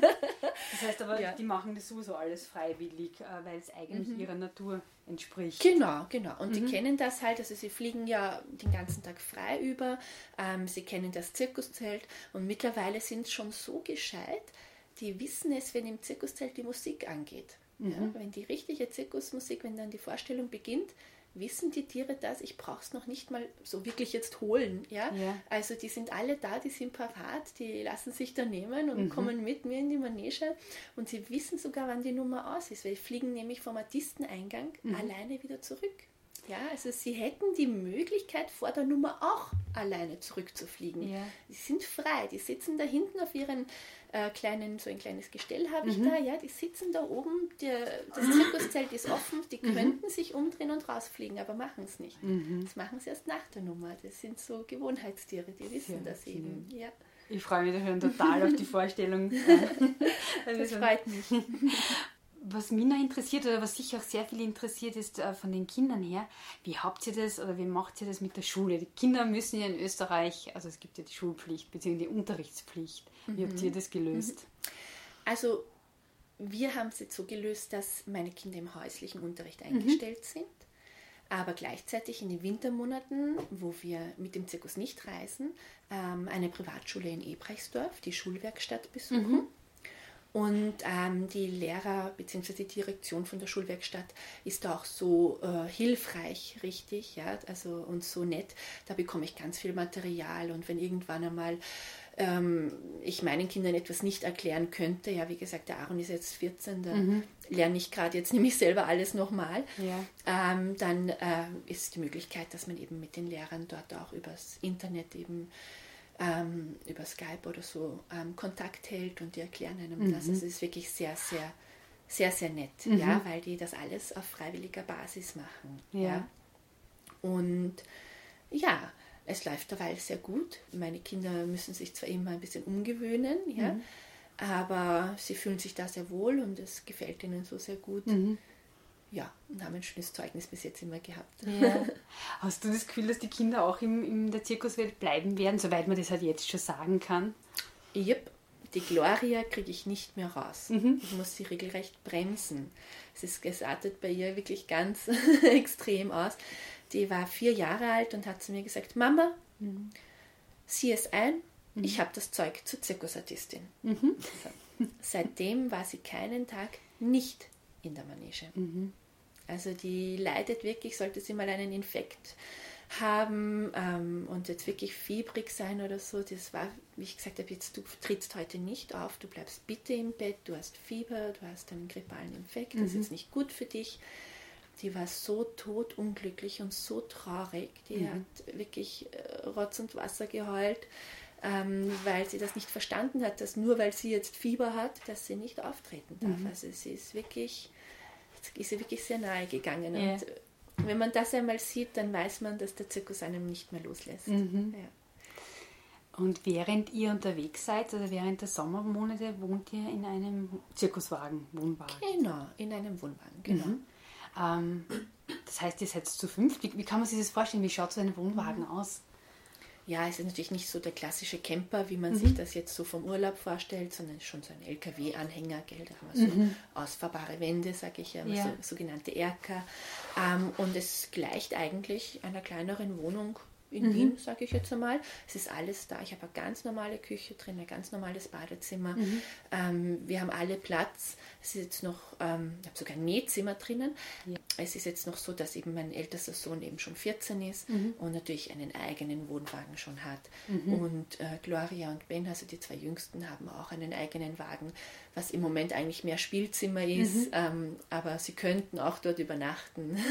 Speaker 3: Das heißt aber, ja. die machen das sowieso alles freiwillig, äh, weil es eigentlich mhm. ihrer Natur entspricht.
Speaker 4: Genau, genau. Und mhm. die kennen das halt, also sie fliegen ja den ganzen Tag frei über, ähm, sie kennen das Zirkuszelt und mittlerweile sind schon so gescheit, die wissen es, wenn im Zirkuszelt die Musik angeht. Ja, mhm. wenn die richtige Zirkusmusik, wenn dann die Vorstellung beginnt, wissen die Tiere das? Ich brauche es noch nicht mal so wirklich jetzt holen. Ja? ja? Also die sind alle da, die sind parat, die lassen sich da nehmen und mhm. kommen mit mir in die Manege und sie wissen sogar, wann die Nummer aus ist, weil die fliegen nämlich vom Artisteneingang mhm. alleine wieder zurück. Ja, also sie hätten die Möglichkeit, vor der Nummer auch alleine zurückzufliegen. Ja. Die sind frei, die sitzen da hinten auf ihren äh, kleinen, so ein kleines Gestell habe ich mhm. da, ja, die sitzen da oben, der, das Zirkuszelt ist offen, die mhm. könnten sich umdrehen und rausfliegen, aber machen es nicht. Mhm. Das machen sie erst nach der Nummer. Das sind so Gewohnheitstiere, die wissen ja, das eben. Ja.
Speaker 3: Ich freue mich da schon total auf die Vorstellung.
Speaker 4: das freut mich
Speaker 3: was mich noch interessiert oder was sich auch sehr viel interessiert, ist äh, von den Kindern her, wie habt ihr das oder wie macht ihr das mit der Schule? Die Kinder müssen ja in Österreich, also es gibt ja die Schulpflicht bzw. die Unterrichtspflicht. Wie mhm. habt ihr das gelöst? Mhm.
Speaker 4: Also wir haben es jetzt so gelöst, dass meine Kinder im häuslichen Unterricht mhm. eingestellt mhm. sind, aber gleichzeitig in den Wintermonaten, wo wir mit dem Zirkus nicht reisen, ähm, eine Privatschule in Ebrechtsdorf, die Schulwerkstatt besuchen. Mhm. Und ähm, die Lehrer bzw. die Direktion von der Schulwerkstatt ist auch so äh, hilfreich, richtig, ja, also und so nett. Da bekomme ich ganz viel Material und wenn irgendwann einmal ähm, ich meinen Kindern etwas nicht erklären könnte, ja, wie gesagt, der Aaron ist jetzt 14, da mhm. lerne ich gerade jetzt nämlich selber alles nochmal, ja. ähm, dann äh, ist die Möglichkeit, dass man eben mit den Lehrern dort auch übers Internet eben ähm, über Skype oder so ähm, Kontakt hält und die erklären einem mhm. das. Also es ist wirklich sehr, sehr, sehr, sehr nett, mhm. ja, weil die das alles auf freiwilliger Basis machen. Ja. ja. Und ja, es läuft derweil sehr gut. Meine Kinder müssen sich zwar immer ein bisschen umgewöhnen, ja, mhm. aber sie fühlen sich da sehr wohl und es gefällt ihnen so sehr gut. Ja, und haben ein schönes Zeugnis bis jetzt immer gehabt. Ja.
Speaker 3: Hast du das Gefühl, dass die Kinder auch im, in der Zirkuswelt bleiben werden, soweit man das halt jetzt schon sagen kann?
Speaker 4: Yep. Die Gloria kriege ich nicht mehr raus. Mhm. Ich muss sie regelrecht bremsen. Es ist gesartet bei ihr wirklich ganz extrem aus. Die war vier Jahre alt und hat zu mir gesagt, Mama, mhm. sieh es ein, mhm. ich habe das Zeug zur Zirkusartistin. Mhm. So. Seitdem war sie keinen Tag nicht in der Manege. Mhm. Also die leidet wirklich, sollte sie mal einen Infekt haben ähm, und jetzt wirklich fiebrig sein oder so, das war, wie ich gesagt habe, jetzt du trittst heute nicht auf, du bleibst bitte im Bett, du hast Fieber, du hast einen grippalen Infekt, das mhm. ist nicht gut für dich. Die war so totunglücklich und so traurig, die mhm. hat wirklich äh, Rotz und Wasser geheult, ähm, weil sie das nicht verstanden hat, dass nur weil sie jetzt Fieber hat, dass sie nicht auftreten darf. Mhm. Also sie ist wirklich, ist sie wirklich sehr nahe gegangen. Ja. Und wenn man das einmal sieht, dann weiß man, dass der Zirkus einem nicht mehr loslässt. Mhm. Ja.
Speaker 3: Und während ihr unterwegs seid, also während der Sommermonate, wohnt ihr in einem Zirkuswagen, Wohnwagen?
Speaker 4: Genau, in einem Wohnwagen, genau. Mhm.
Speaker 3: Ähm, das heißt, ihr seid zu fünf. Wie, wie, kann man sich das vorstellen? Wie schaut so ein Wohnwagen mhm. aus?
Speaker 4: Ja, es ist natürlich nicht so der klassische Camper, wie man mhm. sich das jetzt so vom Urlaub vorstellt, sondern schon so ein LKW-Anhänger, gell? Da haben wir so mhm. ausfahrbare Wände, sage ich ja, ja. So, sogenannte Erker. Ähm, und es gleicht eigentlich einer kleineren Wohnung in mhm. Wien, sage ich jetzt einmal. Es ist alles da. Ich habe eine ganz normale Küche drin, ein ganz normales Badezimmer. Mhm. Ähm, wir haben alle Platz. Es ist jetzt noch, ähm, ich habe sogar ein Nähzimmer drinnen. Ja. Es ist jetzt noch so, dass eben mein ältester Sohn eben schon 14 ist mhm. und natürlich einen eigenen Wohnwagen schon hat. Mhm. Und äh, Gloria und Ben, also die zwei Jüngsten, haben auch einen eigenen Wagen, was im Moment eigentlich mehr Spielzimmer ist. Mhm. Ähm, aber sie könnten auch dort übernachten.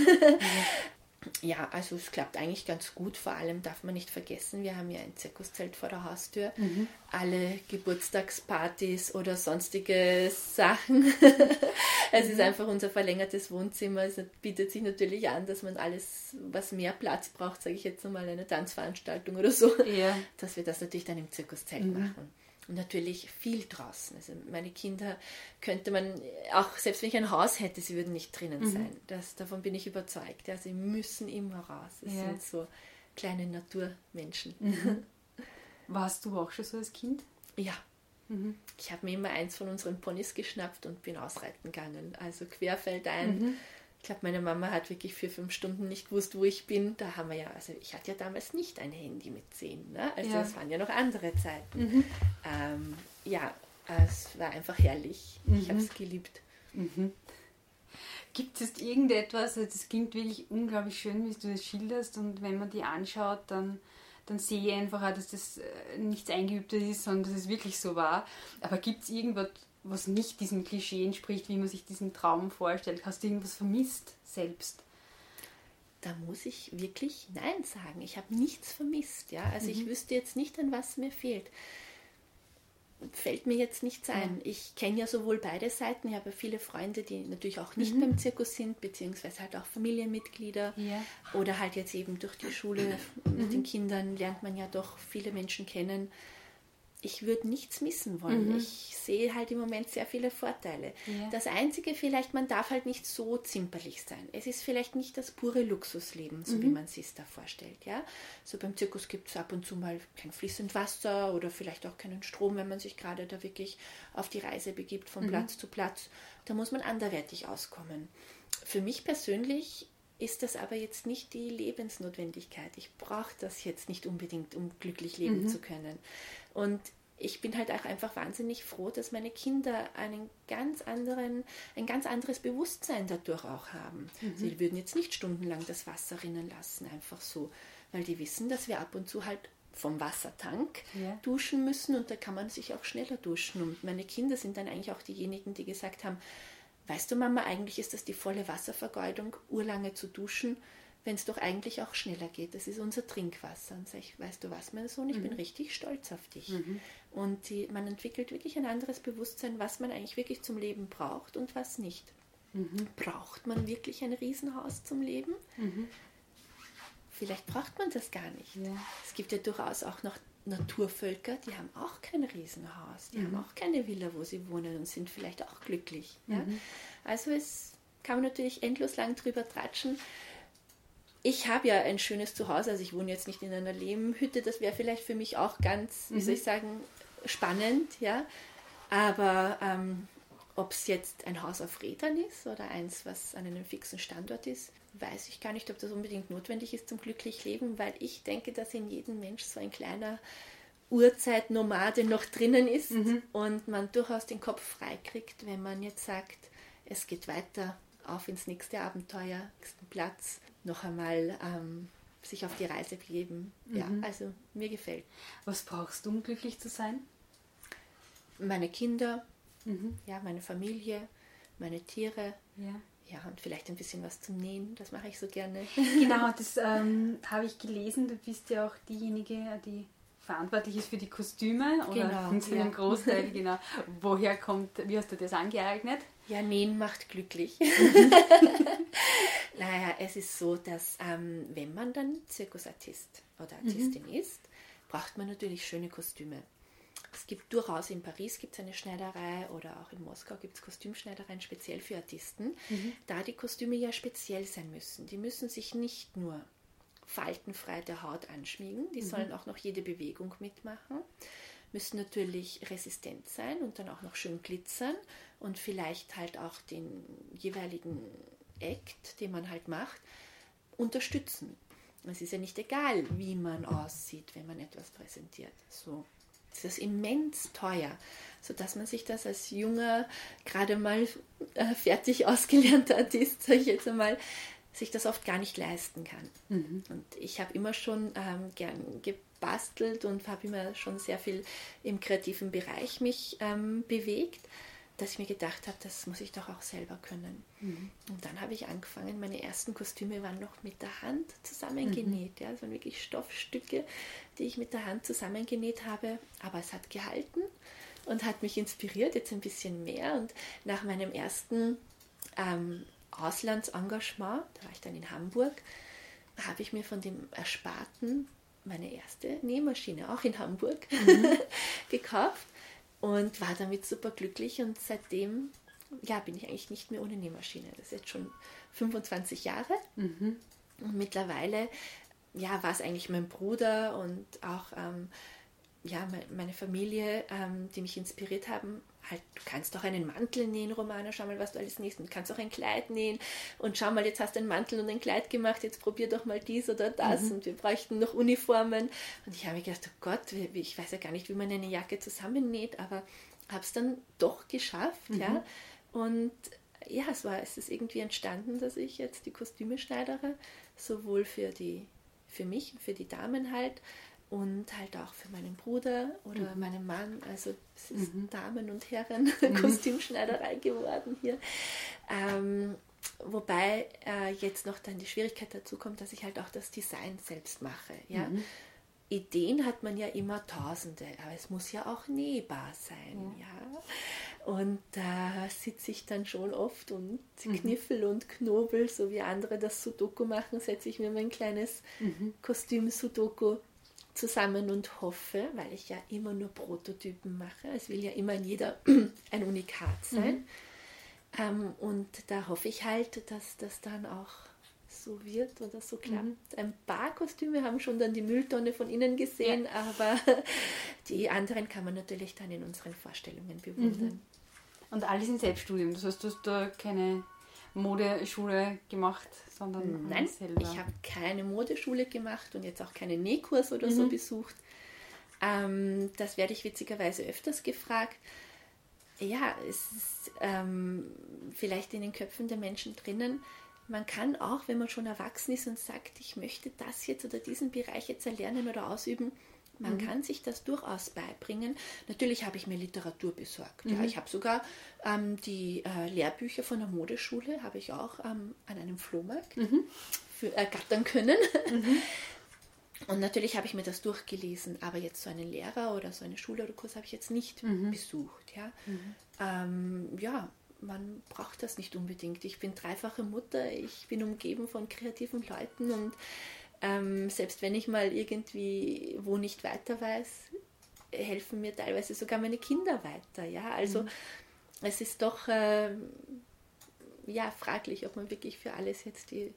Speaker 4: ja, also es klappt eigentlich ganz gut. Vor allem darf man nicht vergessen, wir haben ja ein Zirkuszelt vor der Haustür. Mhm. Alle Geburtstagspartys oder sonstige Sachen. es mhm. ist einfach unser verlängertes Wohnzimmer. Es bietet sich natürlich an, dass man alles, was mehr Platz braucht, sage ich jetzt mal, eine Tanzveranstaltung oder so, ja. dass wir das natürlich dann im Zirkuszelt mhm. machen. Und natürlich viel draußen. Also meine Kinder könnte man, auch selbst wenn ich ein Haus hätte, sie würden nicht drinnen mhm. sein. Das, davon bin ich überzeugt. Ja, sie müssen immer raus. Es ja. sind so kleine Naturmenschen. Mhm.
Speaker 3: Warst du auch schon so als Kind?
Speaker 4: Ja. Mhm. Ich habe mir immer eins von unseren Ponys geschnappt und bin ausreiten gegangen. Also querfeldein. Mhm ich glaube, meine Mama hat wirklich vier, fünf Stunden nicht gewusst, wo ich bin. Da haben wir ja, also ich hatte ja damals nicht ein Handy mit zehn. Ne? Also ja. es waren ja noch andere Zeiten. Mhm. Ähm, ja, es war einfach herrlich. Mhm. Ich habe es geliebt. Mhm.
Speaker 3: Gibt es irgendetwas, also das klingt wirklich unglaublich schön, wie du das schilderst und wenn man die anschaut, dann, dann sehe ich einfach auch, dass das äh, nichts Eingeübtes ist, sondern dass es wirklich so war. Aber gibt es irgendwas, was nicht diesem Klischee entspricht, wie man sich diesen Traum vorstellt? Hast du irgendwas vermisst selbst?
Speaker 4: Da muss ich wirklich Nein sagen. Ich habe nichts vermisst. Ja? Also mhm. ich wüsste jetzt nicht, an was mir fehlt. Fällt mir jetzt nichts ein. Ja. Ich kenne ja sowohl beide Seiten. Ich habe viele Freunde, die natürlich auch nicht mhm. beim Zirkus sind, beziehungsweise halt auch Familienmitglieder. Ja. Oder halt jetzt eben durch die Schule mit den mhm. Kindern lernt man ja doch viele Menschen kennen ich würde nichts missen wollen. Mhm. Ich sehe halt im Moment sehr viele Vorteile. Ja. Das Einzige vielleicht, man darf halt nicht so zimperlich sein. Es ist vielleicht nicht das pure Luxusleben, so mhm. wie man sich da vorstellt. Ja? So beim Zirkus gibt es ab und zu mal kein fließend Wasser oder vielleicht auch keinen Strom, wenn man sich gerade da wirklich auf die Reise begibt von mhm. Platz zu Platz. Da muss man anderwertig auskommen. Für mich persönlich ist das aber jetzt nicht die Lebensnotwendigkeit. Ich brauche das jetzt nicht unbedingt, um glücklich leben mhm. zu können. Und ich bin halt auch einfach wahnsinnig froh, dass meine Kinder einen ganz anderen, ein ganz anderes Bewusstsein dadurch auch haben. Mhm. Sie würden jetzt nicht stundenlang das Wasser rinnen lassen, einfach so, weil die wissen, dass wir ab und zu halt vom Wassertank ja. duschen müssen und da kann man sich auch schneller duschen. Und meine Kinder sind dann eigentlich auch diejenigen, die gesagt haben, weißt du Mama, eigentlich ist das die volle Wasservergeudung, urlange zu duschen wenn es doch eigentlich auch schneller geht. Das ist unser Trinkwasser. Und sag ich, weißt du was, mein Sohn, ich mhm. bin richtig stolz auf dich. Mhm. Und die, man entwickelt wirklich ein anderes Bewusstsein, was man eigentlich wirklich zum Leben braucht und was nicht. Mhm. Braucht man wirklich ein Riesenhaus zum Leben? Mhm. Vielleicht braucht man das gar nicht. Ja. Es gibt ja durchaus auch noch Naturvölker, die haben auch kein Riesenhaus, die haben mhm. auch keine Villa, wo sie wohnen und sind vielleicht auch glücklich. Ja? Mhm. Also es kann man natürlich endlos lang drüber tratschen ich habe ja ein schönes Zuhause, also ich wohne jetzt nicht in einer Lehmhütte, das wäre vielleicht für mich auch ganz, wie soll ich mhm. sagen, spannend, ja. Aber ähm, ob es jetzt ein Haus auf Rädern ist oder eins, was an einem fixen Standort ist, weiß ich gar nicht, ob das unbedingt notwendig ist zum glücklich Leben, weil ich denke, dass in jedem Mensch so ein kleiner Urzeitnomade noch drinnen ist mhm. und man durchaus den Kopf frei kriegt, wenn man jetzt sagt, es geht weiter auf ins nächste Abenteuer, nächsten Platz noch einmal ähm, sich auf die Reise begeben. Ja, also mir gefällt.
Speaker 3: Was brauchst du, um glücklich zu sein?
Speaker 4: Meine Kinder, ja, meine Familie, meine Tiere.
Speaker 3: Ja.
Speaker 4: Ja, und vielleicht ein bisschen was zum Nähen, das mache ich so gerne.
Speaker 3: Genau, das ähm, habe ich gelesen. Du bist ja auch diejenige, die verantwortlich ist für die Kostüme oder
Speaker 4: Genau,
Speaker 3: zu einem
Speaker 4: ja.
Speaker 3: Großteil, genau. Woher kommt, wie hast du das angeeignet?
Speaker 4: Ja, Nähen macht glücklich. naja, es ist so, dass ähm, wenn man dann Zirkusartist oder Artistin ist, braucht man natürlich schöne Kostüme. Es gibt durchaus in Paris gibt es eine Schneiderei oder auch in Moskau gibt es Kostümschneidereien speziell für Artisten, da die Kostüme ja speziell sein müssen. Die müssen sich nicht nur faltenfrei der Haut anschmiegen, die sollen auch noch jede Bewegung mitmachen, müssen natürlich resistent sein und dann auch noch schön glitzern und vielleicht halt auch den jeweiligen Act, den man halt macht, unterstützen. Es ist ja nicht egal, wie man aussieht, wenn man etwas präsentiert. So. Ist immens teuer, sodass man sich das als junger, gerade mal äh, fertig ausgelernter Artist, sage ich jetzt einmal, sich das oft gar nicht leisten kann. Und ich habe immer schon ähm, gern gebastelt und habe immer schon sehr viel im kreativen Bereich mich ähm, bewegt, dass ich mir gedacht habe, das muss ich doch auch selber können. Und dann habe ich angefangen, meine ersten Kostüme waren noch mit der Hand zusammengenäht. Ja, das waren wirklich Stoffstücke, die ich mit der Hand zusammengenäht habe. Aber es hat gehalten und hat mich inspiriert, jetzt ein bisschen mehr. Und nach meinem ersten ähm, Auslandsengagement, da war ich dann in Hamburg, habe ich mir von dem Ersparten meine erste Nähmaschine, auch in Hamburg, gekauft und war damit super glücklich. Und seitdem ja, bin ich eigentlich nicht mehr ohne Nähmaschine. Das ist jetzt schon 25 Jahre. Und mittlerweile ja, war es eigentlich mein Bruder und auch ähm, ja, me- meine Familie, ähm, die mich inspiriert haben. Halt, du kannst doch einen Mantel nähen, Romana, schau mal, was du alles nähst. Und du kannst auch ein Kleid nähen. Und schau mal, jetzt hast du einen Mantel und ein Kleid gemacht, jetzt probier doch mal dies oder das. Und wir bräuchten noch Uniformen. Und ich habe mir gedacht, oh Gott, ich weiß ja gar nicht, wie man eine Jacke zusammennäht, aber habe es dann doch geschafft, ja. Und ja, es war, es ist irgendwie entstanden, dass ich jetzt die Kostüme schneidere, sowohl für die, für mich, für die Damen halt und halt auch für meinen Bruder oder meinen Mann. Also es ist Damen- und Herren Kostümschneiderei geworden hier. Ähm, wobei äh, jetzt noch dann die Schwierigkeit dazu kommt, dass ich halt auch das Design selbst mache. Ja? Ideen hat man ja immer tausende, aber es muss ja auch nähbar sein. Ja? Und da sitze ich dann schon oft und kniffel und knobel, so wie andere das Sudoku machen, setze ich mir mein kleines Kostüm-Sudoku zusammen und hoffe, weil ich ja immer nur Prototypen mache, es will ja immer jeder ein Unikat sein. Ähm, und da hoffe ich halt, dass das dann auch so wird oder so klappt. Ein paar Kostüme haben schon dann die Mülltonne von innen gesehen, aber die anderen kann man natürlich dann in unseren Vorstellungen bewundern.
Speaker 3: Und alles in Selbststudium. Das heißt, du hast da keine Modeschule gemacht, sondern
Speaker 4: Nein,
Speaker 3: alles selber.
Speaker 4: ich habe keine Modeschule gemacht und jetzt auch keinen Nähkurs oder so besucht. Ähm, das werde ich witzigerweise öfters gefragt. Ja, es ist ähm, vielleicht in den Köpfen der Menschen drinnen. Man kann auch, wenn man schon erwachsen ist und sagt, ich möchte das jetzt oder diesen Bereich jetzt erlernen oder ausüben, man kann sich das durchaus beibringen. Natürlich habe ich mir Literatur besorgt. Ja, ich habe sogar ähm, die äh, Lehrbücher von der Modeschule habe ich auch ähm, an einem Flohmarkt für, ergattern können. Und natürlich habe ich mir das durchgelesen, aber jetzt so einen Lehrer oder so eine Schule oder Kurs habe ich jetzt nicht besucht. Ja? Ähm, ja, man braucht das nicht unbedingt. Ich bin dreifache Mutter, ich bin umgeben von kreativen Leuten und ähm, selbst wenn ich mal irgendwie wo nicht weiter weiß, helfen mir teilweise sogar meine Kinder weiter. Ja, also es ist doch ähm, ja fraglich, ob man wirklich für alles jetzt die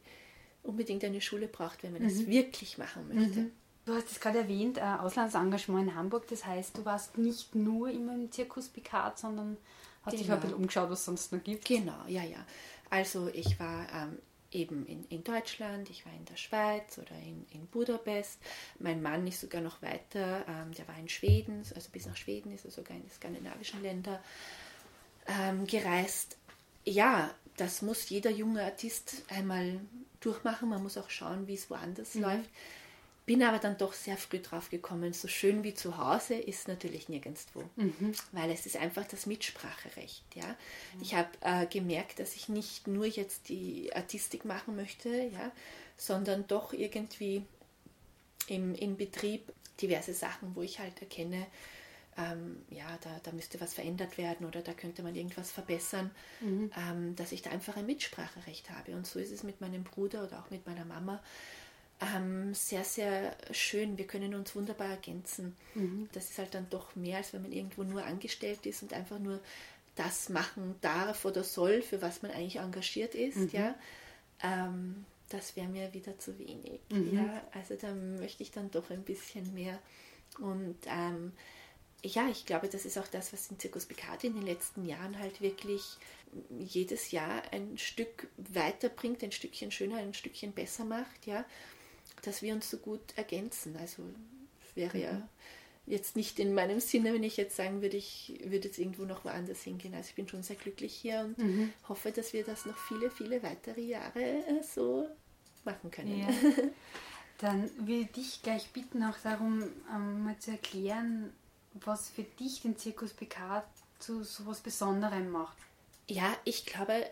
Speaker 4: unbedingt eine Schule braucht, wenn man es wirklich machen möchte.
Speaker 3: Du hast es gerade erwähnt, äh, Auslandsengagement in Hamburg. Das heißt, du warst nicht nur immer im Zirkus Picard, sondern hast dich
Speaker 4: Genau.
Speaker 3: ein bisschen umgeschaut, was es sonst noch gibt.
Speaker 4: Genau, ja, ja. Also ich war ähm, eben in, in Deutschland, ich war in der Schweiz oder in, in Budapest. Mein Mann ist sogar noch weiter, ähm, der war in Schweden, also bis nach Schweden ist er sogar in die skandinavischen Länder ähm, gereist. Ja, das muss jeder junge Artist einmal durchmachen. Man muss auch schauen, wie es woanders mhm. läuft. Bin aber dann doch sehr früh drauf gekommen, so schön wie zu Hause ist natürlich nirgendwo, mhm. weil es ist einfach das Mitspracherecht. Ja? Mhm. Ich habe äh, gemerkt, dass ich nicht nur jetzt die Artistik machen möchte, ja, sondern doch irgendwie im, im Betrieb diverse Sachen, wo ich halt erkenne, ähm, ja, da, da müsste was verändert werden oder da könnte man irgendwas verbessern, mhm. ähm, dass ich da einfach ein Mitspracherecht habe. Und so ist es mit meinem Bruder oder auch mit meiner Mama ähm, sehr, sehr schön. Wir können uns wunderbar ergänzen. Mhm. Das ist halt dann doch mehr, als wenn man irgendwo nur angestellt ist und einfach nur das machen darf oder soll, für was man eigentlich engagiert ist. Mhm. Ja. Ähm, das wäre mir wieder zu wenig. Mhm. Ja. Also da möchte ich dann doch ein bisschen mehr. Und ähm, ja, ich glaube, das ist auch das, was den Zirkus Picard in den letzten Jahren halt wirklich jedes Jahr ein Stück weiterbringt, ein Stückchen schöner, ein Stückchen besser macht, ja, dass wir uns so gut ergänzen. Also wäre ja mhm. jetzt nicht in meinem Sinne, wenn ich jetzt sagen würde, ich würde jetzt irgendwo noch woanders hingehen. Also ich bin schon sehr glücklich hier und mhm. hoffe, dass wir das noch viele, viele weitere Jahre äh, so machen können. Ja.
Speaker 3: Dann würde ich dich gleich bitten, auch darum ähm, mal zu erklären, was für dich den Zirkus PK zu so etwas Besonderem macht?
Speaker 4: Ja, ich glaube,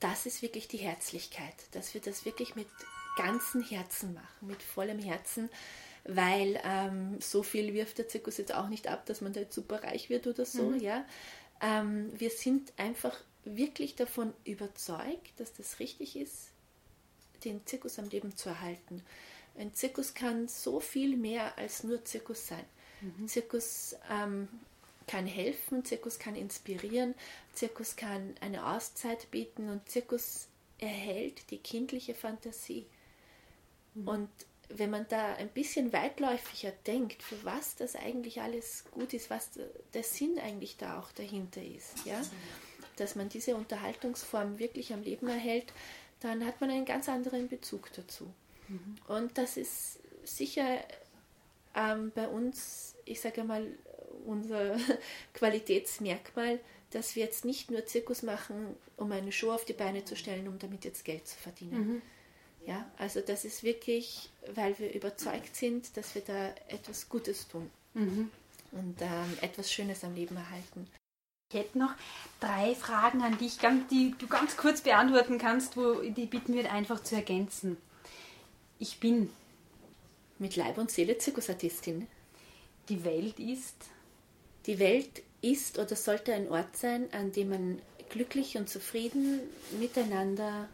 Speaker 4: das ist wirklich die Herzlichkeit, dass wir das wirklich mit ganzem Herzen machen, mit vollem Herzen, weil ähm, so viel wirft der Zirkus jetzt auch nicht ab, dass man da jetzt super reich wird oder so. Mhm. Ja, ähm, wir sind einfach wirklich davon überzeugt, dass das richtig ist, den Zirkus am Leben zu erhalten. Ein Zirkus kann so viel mehr als nur Zirkus sein. Mhm. Zirkus ähm, kann helfen, Zirkus kann inspirieren, Zirkus kann eine Auszeit bieten und Zirkus erhält die kindliche Fantasie. Mhm. Und wenn man da ein bisschen weitläufiger denkt, für was das eigentlich alles gut ist, was der Sinn eigentlich da auch dahinter ist, ja, dass man diese Unterhaltungsform wirklich am Leben erhält, dann hat man einen ganz anderen Bezug dazu. Mhm. Und das ist sicher ähm, bei uns, ich sage mal, unser Qualitätsmerkmal, dass wir jetzt nicht nur Zirkus machen, um eine Show auf die Beine zu stellen, um damit jetzt Geld zu verdienen. Mhm. Ja, also das ist wirklich, weil wir überzeugt sind, dass wir da etwas Gutes tun mhm. und ähm, etwas Schönes am Leben erhalten.
Speaker 3: Ich hätte noch drei Fragen an dich, die du ganz kurz beantworten kannst, wo die bitten wir einfach zu ergänzen. Ich bin
Speaker 4: mit Leib und Seele Zirkusartistin.
Speaker 3: Die Welt ist?
Speaker 4: Die Welt ist oder sollte ein Ort sein, an dem man glücklich und zufrieden miteinander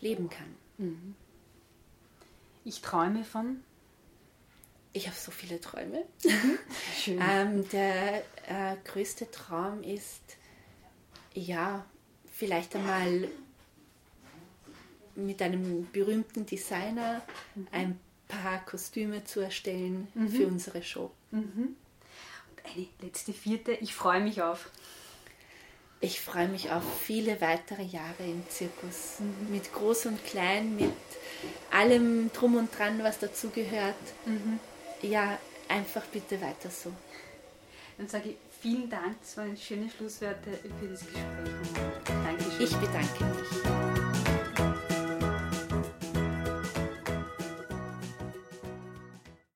Speaker 4: leben kann. Mhm.
Speaker 3: Ich träume von?
Speaker 4: Ich habe so viele Träume. Mhm. Schön. ähm, der äh, größte Traum ist, ja, vielleicht einmal mit einem berühmten Designer mhm. ein paar Kostüme zu erstellen mhm. für unsere Show. Mhm.
Speaker 3: Und eine letzte vierte, ich freue mich auf.
Speaker 4: Ich freue mich auf viele weitere Jahre im Zirkus. Mhm. Mit Groß und Klein, mit allem Drum und Dran, was dazugehört. Mhm. Ja, einfach bitte weiter so.
Speaker 3: Dann sage ich vielen Dank, das waren schöne Schlussworte für das Gespräch.
Speaker 4: Dankeschön. Ich bedanke mich.